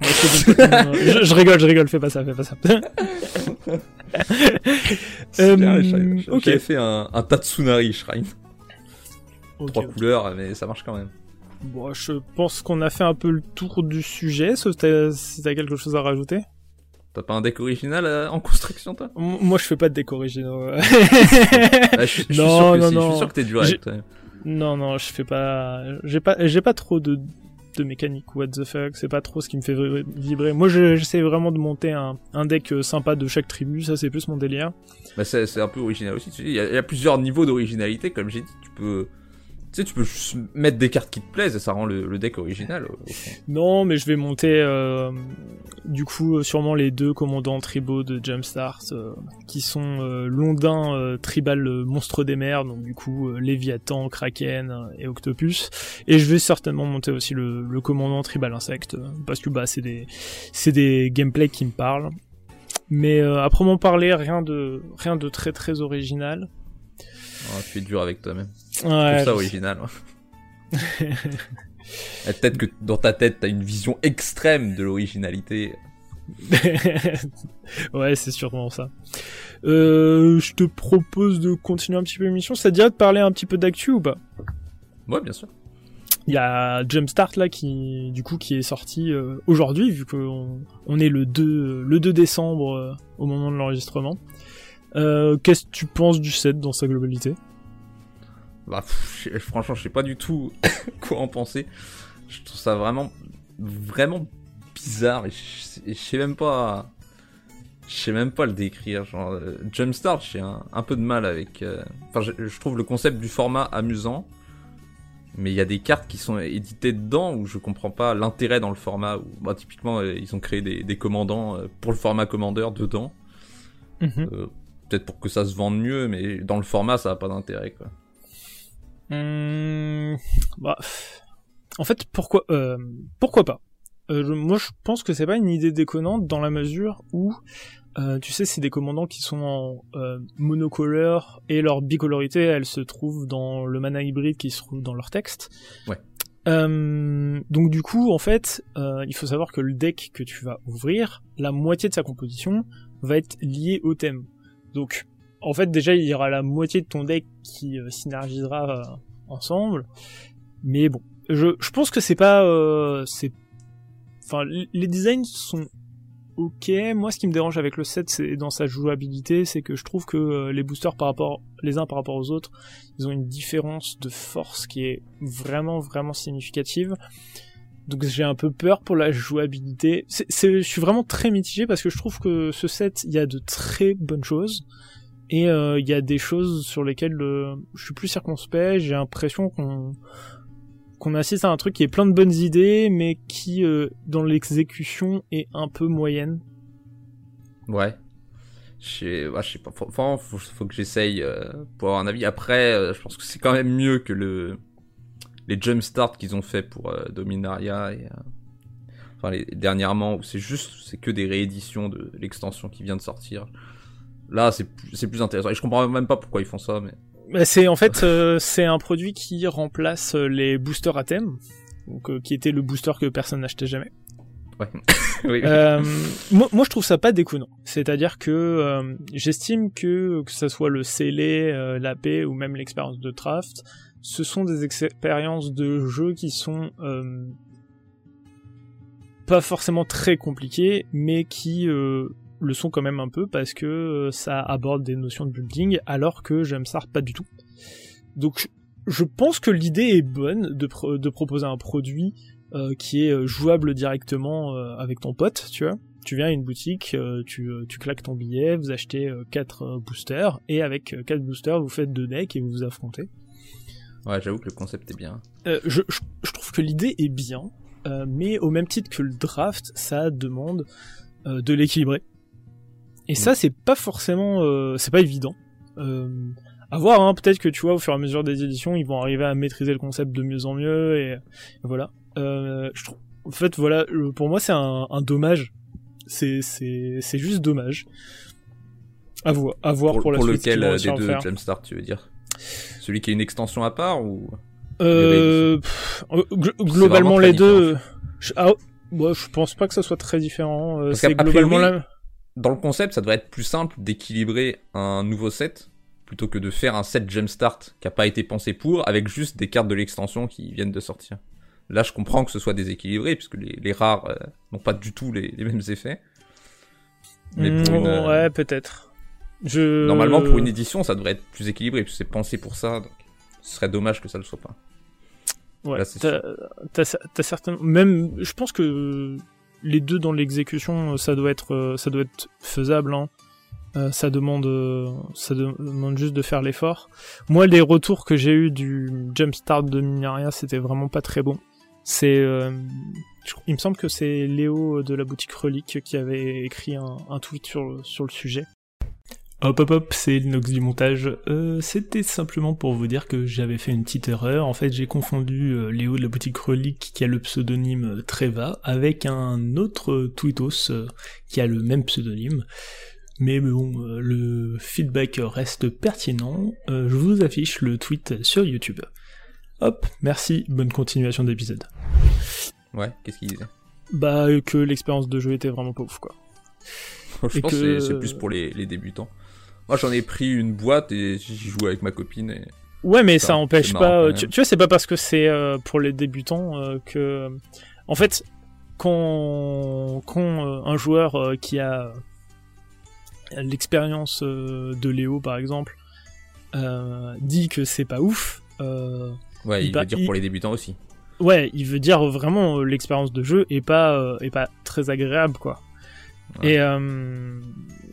Je, rigole, je rigole, fais pas ça, fais pas ça. Bien, Euh, fait un, un Tatsunari Shrine. Ok. Trois couleurs, mais ça marche quand même. Bon, je pense qu'on a fait un peu le tour du sujet, sauf si t'as quelque chose à rajouter. T'as pas un deck original euh, en construction, toi M- Moi, je fais pas de déco originaux. Ah, je, suis- je suis Non, sûr que non, si, je non. suis sûr que t'es J'ai- avec toi. non, non, je fais pas. J'ai pas, j'ai pas trop de de mécanique. What the fuck, c'est pas trop ce qui me fait vibrer-. Moi, je- j'essaie vraiment de monter un, un deck euh, sympa de chaque tribu. Ça, c'est plus mon délire. Bah, c'est un peu original aussi. Il y, a, il y a plusieurs niveaux d'originalité, comme j'ai dit. Tu peux, tu sais, tu peux juste mettre des cartes qui te plaisent et ça rend le, deck original. Non, mais je vais monter euh, du coup euh, sûrement les deux commandants tribaux de Jumpstart euh, qui sont Londin tribal monstre des mers, donc du coup Léviathan, Kraken et Octopus. Et je vais certainement monter aussi le, commandant tribal insecte parce que bah c'est des c'est des gameplays qui me parlent. Mais à proprement parler, rien de rien de très très original. Tu es dur avec toi-même. Ouais, ça original. ouais. Peut-être que dans ta tête, t'as une vision extrême de l'originalité. ouais, c'est sûrement ça. Euh, je te propose de continuer un petit peu l'émission. Ça te dirait de parler un petit peu d'actu ou pas? Ouais, bien sûr. Il y a Jumpstart là qui, du coup, qui est sorti euh, aujourd'hui vu qu'on on est le 2 le 2 décembre euh, au moment de l'enregistrement. Euh, Qu'est-ce que tu penses du set dans sa globalité? Bah, pff, franchement, je sais pas du tout quoi en penser. Je trouve ça vraiment, vraiment bizarre et je, sais même pas, je sais même pas le décrire. Genre, euh, Jumpstart, j'ai un, un peu de mal avec. euh, Enfin, je, je trouve le concept du format amusant, mais il y a des cartes qui sont éditées dedans où je comprends pas l'intérêt dans le format. Où, bah, typiquement, ils ont créé des, des commandants pour le format commandeur dedans. Euh, Peut-être pour que ça se vende mieux, mais dans le format, ça a pas d'intérêt, quoi. Hum, bah, en fait, pourquoi, euh, pourquoi pas? Euh, je- Moi, je pense que c'est pas une idée déconnante dans la mesure où, euh, tu sais, c'est des commandants qui sont en monocolore et leur bicolorité, elle se trouve dans le mana hybride qui se trouve dans leur texte. Ouais. Donc du coup, en fait, il faut savoir que le deck que tu vas ouvrir, la moitié de sa composition va être liée au thème. Donc, en fait, déjà, il y aura la moitié de ton deck qui euh, synergisera euh, ensemble. Mais bon, je, pense que c'est pas, euh, enfin, les designs sont ok. Moi, ce qui me dérange avec le set, c'est dans sa jouabilité, c'est que je trouve que les boosters par rapport, les uns par rapport aux autres, ils ont une différence de force qui est vraiment, vraiment significative. Donc j'ai un peu peur pour la jouabilité. C'est, je suis vraiment très mitigé parce que je trouve que ce set, il y a de très bonnes choses. Et euh, il y a des choses sur lesquelles euh, je suis plus circonspect. J'ai l'impression qu'on qu'on assiste à un truc qui est plein de bonnes idées, mais qui, euh, dans l'exécution, est un peu moyenne. Ouais. Je sais, sais pas. Faut, que j'essaye pour avoir un avis. Après, je pense que c'est quand même mieux que le les jumpstart qu'ils ont fait pour euh, Dominaria et euh, enfin les, dernièrement où c'est juste c'est que des rééditions de l'extension qui vient de sortir. Là, c'est plus- intéressant. Et je comprends même pas pourquoi ils font ça, mais Bah, c'est en fait euh, c'est un produit qui remplace les boosters à thème, donc qui était le booster que personne n'achetait jamais. ouais. oui, Euh, moi, moi, je trouve ça pas déconnant. C'est-à-dire que euh, j'estime que que ça soit le scellé, euh, l'AP ou même l'expérience de draft, ce sont des expériences de jeu qui sont euh, pas forcément très compliquées, mais qui euh, le sont quand même un peu parce que euh, ça aborde des notions de building, alors que Jumpstart pas du tout. Donc, je pense que l'idée est bonne de, pro- de proposer un produit qui est jouable directement avec ton pote, tu vois. Tu viens à une boutique, tu, tu claques ton billet, vous achetez 4 boosters, et avec 4 boosters, vous faites deux decks et vous vous affrontez. Ouais, j'avoue que le concept est bien. je, je, je, trouve que l'idée est bien, mais au même titre que le draft, ça demande de l'équilibrer. Et ça, mm. c'est pas forcément, c'est pas évident. Euh, à voir, hein, peut-être que tu vois, au fur et à mesure des éditions, ils vont arriver à maîtriser le concept de mieux en mieux, et, voilà. Euh, je trouve, en fait, voilà, pour moi, c'est un, un, dommage. C'est, c'est, c'est juste dommage. À voir, à voir pour, la pour suite. lequel des deux Jamstart, tu veux dire? Celui qui est une extension à part ou euh, euh globalement les deux. Je, ah, je pense pas que ça soit très différent. Euh, c'est globalement la... Dans le concept, ça devrait être plus simple d'équilibrer un nouveau set plutôt que de faire un set Jumpstart qui a pas été pensé pour, avec juste des cartes de l'extension qui viennent de sortir. Là, je comprends que ce soit déséquilibré, puisque les, rares euh, n'ont pas du tout les, mêmes effets. Mais pour une, euh, ouais, peut-être. Je... Normalement, pour une édition, ça devrait être plus équilibré, puisque c'est pensé pour ça, donc ce serait dommage que ça ne le soit pas. Ouais, t'as certainement... Même, je pense que les deux dans l'exécution, ça doit être, euh, ça doit être faisable, hein. Euh, ça demande euh, ça demande juste de faire l'effort. Moi les retours que j'ai eu du jumpstart de Minaria, c'était vraiment pas très bon. C'est euh, il me semble que c'est Léo de la boutique Relique qui avait écrit un, tweet sur, sur le sujet. Hop hop hop, c'est Linox du montage. C'était simplement pour vous dire que j'avais fait une petite erreur. En fait, j'ai confondu Léo de la boutique Relique qui a le pseudonyme Treva avec un autre tweetos qui a le même pseudonyme. Mais bon, euh, le feedback reste pertinent. Euh, je vous affiche le tweet sur YouTube. Hop, merci, bonne continuation d'épisode. Ouais, qu'est-ce qu'il disait? Bah, que l'expérience de jeu était vraiment ouf, quoi. Je pense que c'est plus pour les, débutants. Moi, j'en ai pris une boîte et j'y joue avec ma copine. Et... Ouais, mais ça, empêche pas. tu, vois, c'est pas parce que c'est euh, pour les débutants que. En fait, quand, quand un joueur qui a l'expérience euh, de Léo par exemple euh, dit que c'est pas ouf. Euh, ouais, il, veut dire pour les débutants aussi. Ouais, il veut dire vraiment l'expérience de jeu est pas est pas très agréable quoi. Et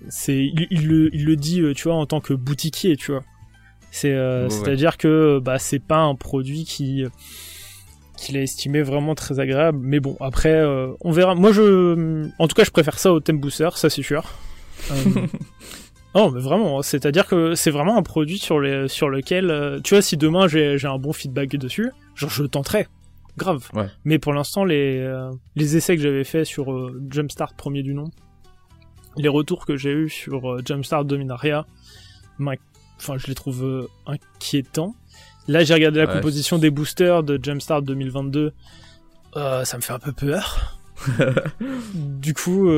c'est il, le, il, le, dit tu vois en tant que boutiquier tu vois. C'est c'est à dire que bah c'est pas un produit qui qu'il a estimé vraiment très agréable. Mais bon, après, on verra. Moi, je, en tout cas, je préfère ça au Theme Booster, ça c'est sûr. Euh, non, mais vraiment, c'est-à-dire que c'est vraiment un produit sur, les, sur lequel, euh, tu vois, si demain j'ai un bon feedback dessus, genre je le tenterai, grave. Mais pour l'instant, les, euh, les essais que j'avais fait sur Jumpstart premier du nom, les retours que j'ai eu sur Jumpstart Dominaria, enfin, je les trouve inquiétants. Là, j'ai regardé la composition des boosters de Jumpstart 2022, ça me fait un peu peur. du coup,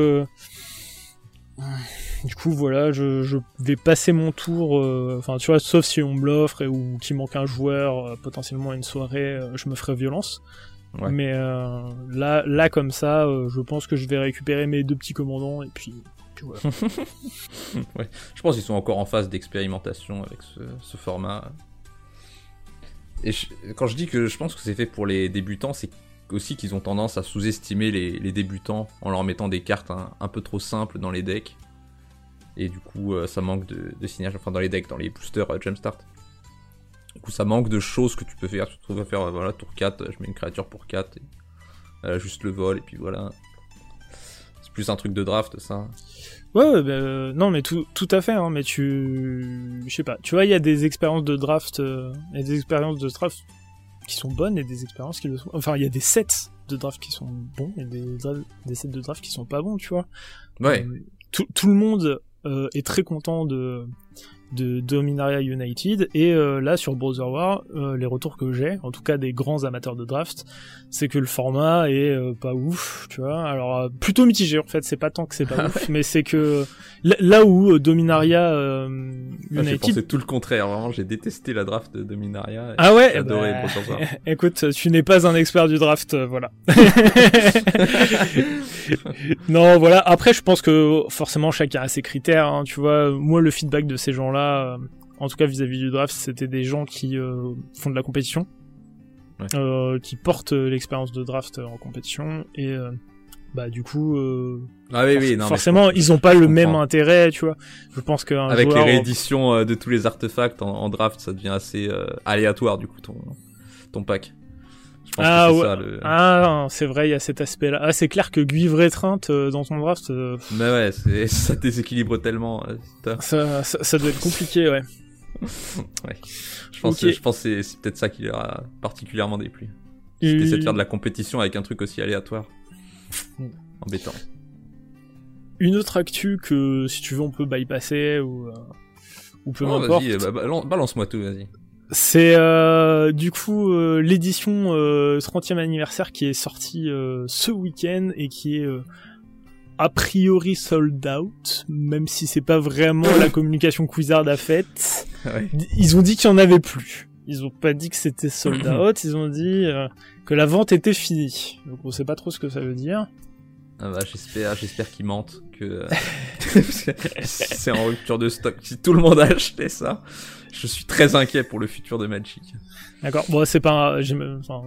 du coup, voilà, je, vais passer mon tour. Euh, enfin, tu vois, sauf si on me l'offre ou qu'il manque un joueur, euh, potentiellement une soirée, euh, je me ferai violence. Mais là, là, comme ça, je pense que je vais récupérer mes deux petits commandants et puis, Je pense qu'ils sont encore en phase d'expérimentation avec ce, format. Et quand je dis que je pense que c'est fait pour les débutants, c'est aussi qu'ils ont tendance à sous-estimer les, débutants en leur mettant des cartes un, peu trop simples dans les decks. Et du coup, euh, ça manque de, de enfin dans les decks, dans les boosters euh, Jumpstart. Du coup, ça manque de choses que tu peux faire. Tu te trouves à faire, euh, voilà, tour 4, je mets une créature pour 4, juste le vol, et puis voilà. Plus un truc de draft, ça. Ouais, bah, non, mais tout, tout à fait, hein, mais tu. Je sais pas, tu vois, il y a des expériences de draft, et des expériences de draft qui sont bonnes et des expériences qui le sont. Enfin, il y a des sets de draft qui sont bons et des, des sets de draft qui sont pas bons, tu vois. Ouais. Euh, tout, tout, le monde euh, est très content de de Dominaria United. Et euh, là sur Browser War euh, les retours que j'ai en tout cas des grands amateurs de draft c'est que le format est euh, pas ouf tu vois. Alors plutôt mitigé en fait. C'est pas tant que c'est pas ouf mais c'est que là où Dominaria ah, United j'ai pensé tout le contraire. Vraiment j'ai détesté la draft de Dominaria. Ah ouais adoré bah, écoute tu n'es pas un expert du draft voilà. Non voilà. Après je pense que forcément chacun a ses critères hein, tu vois. Moi le feedback de ces gens là euh, en tout cas vis-à-vis du draft, c'était des gens qui euh, font de la compétition, euh, qui portent l'expérience de draft en compétition et bah du coup, Ah oui, oui, non, mais forcément, ils ont pas le même intérêt, tu vois. Je pense qu'un Avec joueur... les rééditions de tous les artefacts en, en draft, ça devient assez aléatoire du coup ton ton pack. Je pense Ah que ouais. ça le. Ah, c'est vrai, il y a cet aspect-là. Ah, c'est clair que Guivre étreinte euh, dans ton draft, euh, Mais ouais, ça déséquilibre tellement. euh, ça, ça, ça doit être compliqué, ouais. Je pense, je pense que c'est- c'est peut-être ça qui leur a particulièrement déplu. T'essaies de faire de la compétition avec un truc aussi aléatoire. Embêtant. Une autre actu que, si tu veux, on peut bypasser ou, euh, ou peu Oh, m'importe. vas-y, bah, balan- balance-moi tout, vas-y. C'est euh, du coup euh, l'édition euh, 30e anniversaire qui est sortie euh, ce week-end et qui est euh, a priori sold out, même si c'est pas vraiment la communication Quizard a faite. Ouais. Ils ont dit qu'il y en avait plus. Ils ont pas dit que c'était sold out, ils ont dit que la vente était finie. Donc on sait pas trop ce que ça veut dire. Ah bah, j'espère, j'espère qu'ils mentent que euh, c'est en rupture de stock. Si tout le monde a acheté ça, je suis très inquiet pour le futur de Magic. D'accord. Bon, c'est pas. Enfin,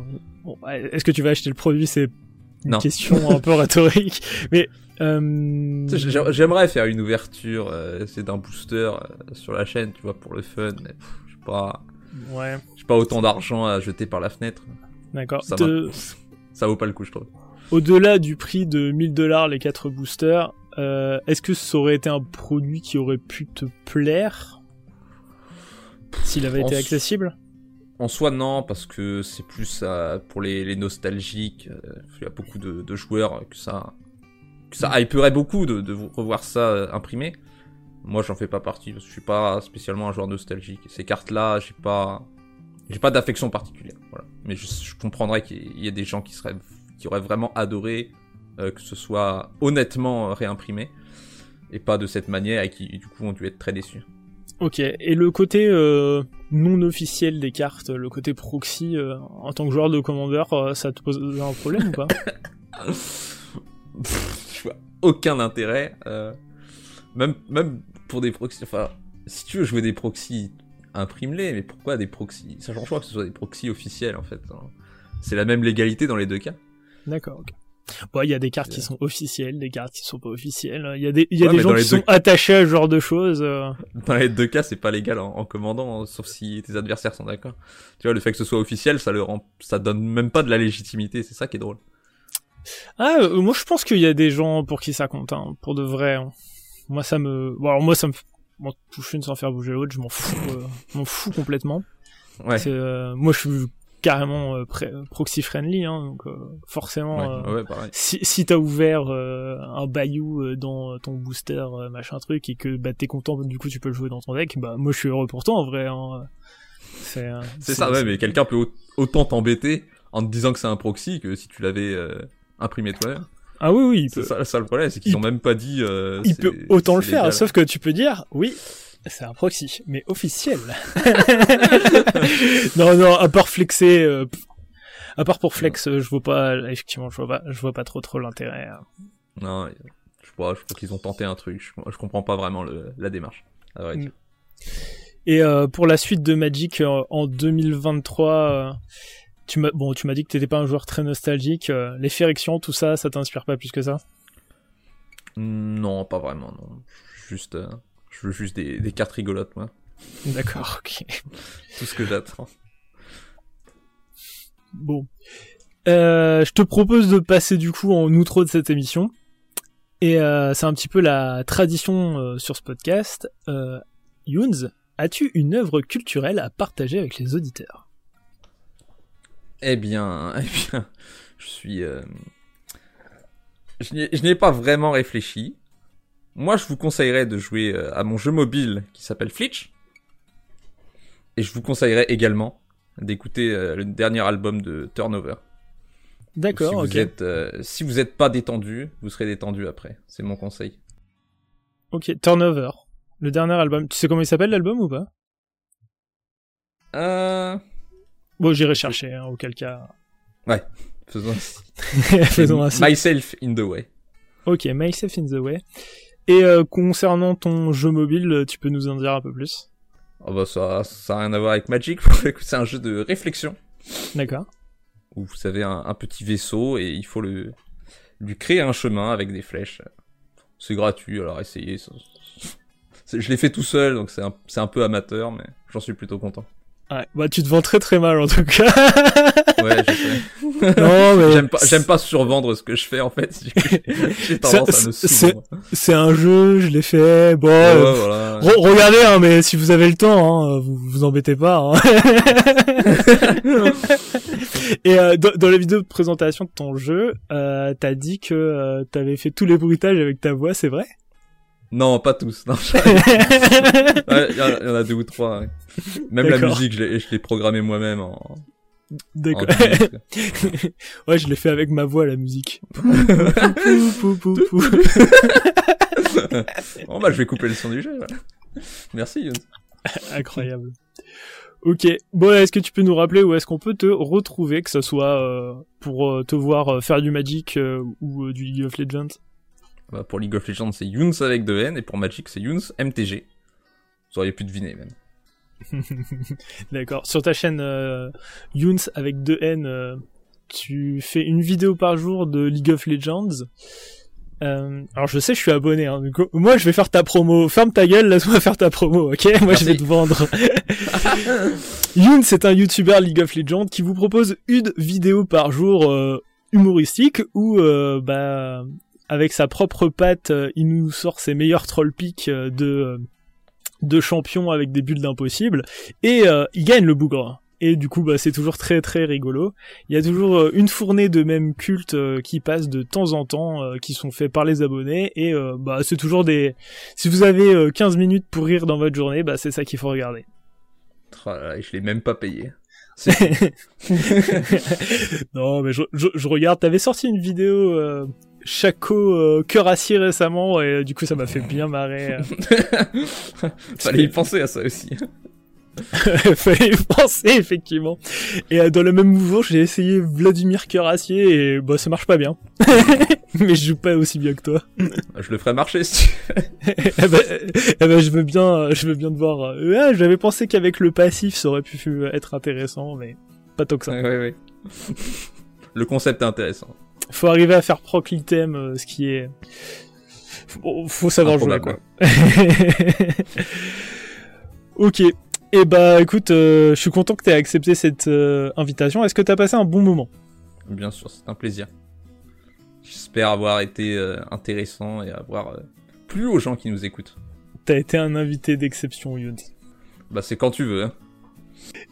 bon, est-ce que tu vas acheter le produit? C'est une Non. question un peu rhétorique, mais. Euh... Sais, J'aimerais faire une ouverture, euh, c'est d'un booster euh, sur la chaîne, tu vois, pour le fun. Mais pff, j'ai pas, Ouais, j'ai pas autant d'argent à jeter par la fenêtre. d'accord. Ça, ça vaut pas le coup, je trouve. Au-delà du prix de 1000 dollars les 4 boosters, euh, est-ce que ça aurait été un produit qui aurait pu te plaire? S'il avait En été accessible? En soi, non, parce que c'est plus euh, pour les, les nostalgiques. euh, Il y a beaucoup de, de joueurs que ça, que ça hyperait beaucoup de, de revoir ça imprimé. Moi, j'en fais pas partie parce que je suis pas spécialement un joueur nostalgique. Ces cartes-là, j'ai pas, j'ai pas d'affection particulière. Voilà. Mais je, je comprendrais qu'il y ait des gens qui seraient, qui auraient vraiment adoré euh, que ce soit honnêtement euh, réimprimé et pas de cette manière et qui du coup ont dû être très déçus. Ok. Et le côté euh, non officiel des cartes, le côté proxy, euh, en tant que joueur de commandeur, euh, ça te pose un problème ou pas Pff, je vois aucun intérêt. même, même pour des proxys. Enfin, si tu veux jouer des proxys, imprime-les, mais pourquoi des proxys Ça change pas que ce soit des proxys officiels en fait. hein. C'est la même légalité dans les deux cas. D'accord, ok. Bon, il y a des cartes qui sont officielles, des cartes qui sont pas officielles. Il y a des, il y a Ouais, des gens qui deux- sont attachés à ce genre de choses. euh. Dans les deux cas, c'est pas légal en, en commandant, hein, sauf si tes adversaires sont d'accord. Tu vois, le fait que ce soit officiel, ça le rend, ça donne même pas de la légitimité. C'est ça qui est drôle. Ah, euh, moi je pense qu'il y a des gens pour qui ça compte, hein, pour de vrai. hein. Moi ça me, bon, alors moi ça me, m'en touche une sans faire bouger l'autre, je m'en fous, euh, je m'en fous complètement. Ouais. Euh, moi je suis carrément euh, proxy friendly, hein, donc euh, forcément. Ouais, euh, ouais. Si, si t'as ouvert un bayou dans ton booster machin truc et que bah t'es content du coup tu peux le jouer dans ton deck bah moi je suis heureux pour toi en vrai hein. c'est C'est ça, ouais, mais quelqu'un peut au- autant t'embêter en te disant que c'est un proxy que si tu l'avais imprimé toi-même. ah oui oui il peut ça, ça le problème, c'est qu'ils il ont même pas dit. euh, il peut autant le faire légal. sauf que tu peux dire oui c'est un proxy mais officiel non non à part flexer euh, à part pour flex euh, je vois pas effectivement je vois pas je vois pas trop trop l'intérêt hein. Non, je crois, je crois qu'ils ont tenté un truc. Je, je comprends pas vraiment le, la démarche. à vrai dire. Et euh, pour la suite de Magic euh, en 2023, euh, tu m'as bon, tu m'as dit que t'étais pas un joueur très nostalgique. les Ferexion, tout ça, ça t'inspire pas plus que ça? Non, pas vraiment, non. Juste, je veux juste des, des cartes rigolotes, moi. D'accord, ok. Tout ce que j'attends. Bon, Euh, je te propose de passer du coup en outro de cette émission. Et euh, c'est un petit peu la tradition euh, sur ce podcast. Euh, as-tu une œuvre culturelle à partager avec les auditeurs? Eh bien, eh bien, je suis. Je n'y ai- je n'y ai pas vraiment réfléchi. Moi, je vous conseillerais de jouer euh, à mon jeu mobile qui s'appelle Flitch. Et je vous conseillerais également d'écouter euh, le dernier album de Turnover. D'accord, si vous ok. êtes, euh, si vous êtes pas détendu, vous serez détendu après. C'est mon conseil. Ok, Turnover. Le dernier album. Tu sais comment il s'appelle l'album ou pas? Euh... Bon, j'irai chercher, hein, auquel cas. Faisons ainsi. Faisons ainsi. Myself in the way. Ok, Myself in the Way. Et euh, concernant ton jeu mobile, euh, tu peux nous en dire un peu plus? Oh bah ça, ça a rien à voir avec Magic. C'est un jeu de réflexion D'accord. où vous avez un, un petit vaisseau et il faut le, lui créer un chemin avec des flèches. C'est gratuit, alors essayez. Je l'ai fait tout seul, donc c'est un, un peu amateur, mais j'en suis plutôt content. Ouais, bah tu te vends très très mal en tout cas. ouais, je sais. Non, mais j'aime pas, j'aime pas survendre ce que je fais en fait. J'ai tendance à me C'est, c'est un jeu, je l'ai fait. Bon, ouais, voilà. regardez, hein, mais si vous avez le temps, hein, vous vous embêtez pas. Hein. Et euh, dans, dans, la vidéo de présentation de ton jeu, euh, t'as dit que euh, t'avais fait tous les bruitages avec ta voix, c'est vrai? Non, pas tous. Il y, en a deux ou trois. Même la musique, je l'ai programmée moi-même en. D'accord. ouais, je l'ai fait avec ma voix la musique. bon bah je vais couper le son du jeu. Voilà. Merci. Incroyable. Ok. Bon, est-ce que tu peux nous rappeler où est-ce qu'on peut te retrouver, que ce soit euh, pour euh, te voir euh, faire du Magic ou du League of Legends? Bah, pour League of Legends, c'est Younes avec deux N, et pour Magic, c'est Younes MTG. Vous auriez pu deviner, même. D'accord. Sur ta chaîne euh, Younes avec deux N, euh, tu fais une vidéo par jour de League of Legends. Euh, alors je sais, je suis abonné. Hein, moi, je vais faire ta promo. Ferme ta gueule, laisse-moi faire ta promo, ok? Moi, je vais te vendre. Youn, c'est un YouTuber League of Legends qui vous propose une vidéo par jour euh, humoristique où euh, bah avec sa propre patte, euh, il nous sort ses meilleurs troll picks euh, de euh, de champions avec des bulles d'impossible et il gagne le bougre. Et du coup, bah, c'est toujours très très rigolo. Il y a toujours une fournée de mêmes cultes qui passent de temps en temps, qui sont faits par les abonnés. Et bah, c'est toujours des. Si vous avez 15 minutes pour rire dans votre journée, bah, c'est ça qu'il faut regarder. Oh je l'ai même pas payé. non, mais je, je, je regarde. T'avais sorti une vidéo Chaco euh, cœur acier récemment et du coup ça m'a fait bien marrer. Fallait y penser à ça aussi. Fallait y penser effectivement. Et euh, dans le même mouvement, j'ai essayé Vladimir cœur acier et bah ça marche pas bien. Mais je joue pas aussi bien que toi. Je le ferai marcher si tu eh ben, eh ben, je veux bien, je veux bien te voir. Euh, j'avais pensé qu'avec le passif ça aurait pu être intéressant, mais pas tant que ça. Ouais, ouais, ouais. Le concept est intéressant faut arriver à faire proc l'item, euh, ce qui est... Faut, savoir jouer, quoi. ok. Et eh bah écoute, euh, je suis content que tu aies accepté cette euh, invitation. Est-ce que tu as passé un bon moment? Bien sûr, c'est un plaisir. J'espère avoir été intéressant et avoir plu aux gens qui nous écoutent. T'as été un invité d'exception, Youn. Bah c'est quand tu veux. Hein.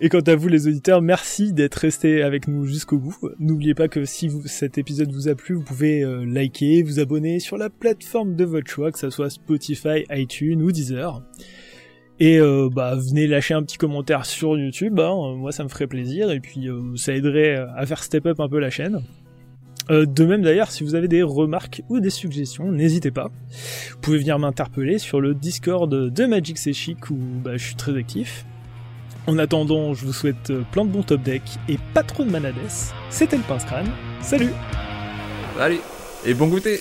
Et quant à vous les auditeurs, merci d'être restés avec nous jusqu'au bout. N'oubliez pas que si cet épisode vous a plu, vous pouvez euh, liker, vous abonner sur la plateforme de votre choix, que ce soit Spotify, iTunes ou Deezer. Et euh, bah venez lâcher un petit commentaire sur YouTube, hein, moi ça me ferait plaisir et puis euh, ça aiderait à faire step up un peu la chaîne. de même d'ailleurs, si vous avez des remarques ou des suggestions, n'hésitez pas. Vous pouvez venir m'interpeller sur le Discord de Magic Chic où bah, je suis très actif. En attendant, je vous souhaite euh, plein de bons top deck et pas trop de manades. C'était le Pince Crâne. Salut Salut Et bon goûter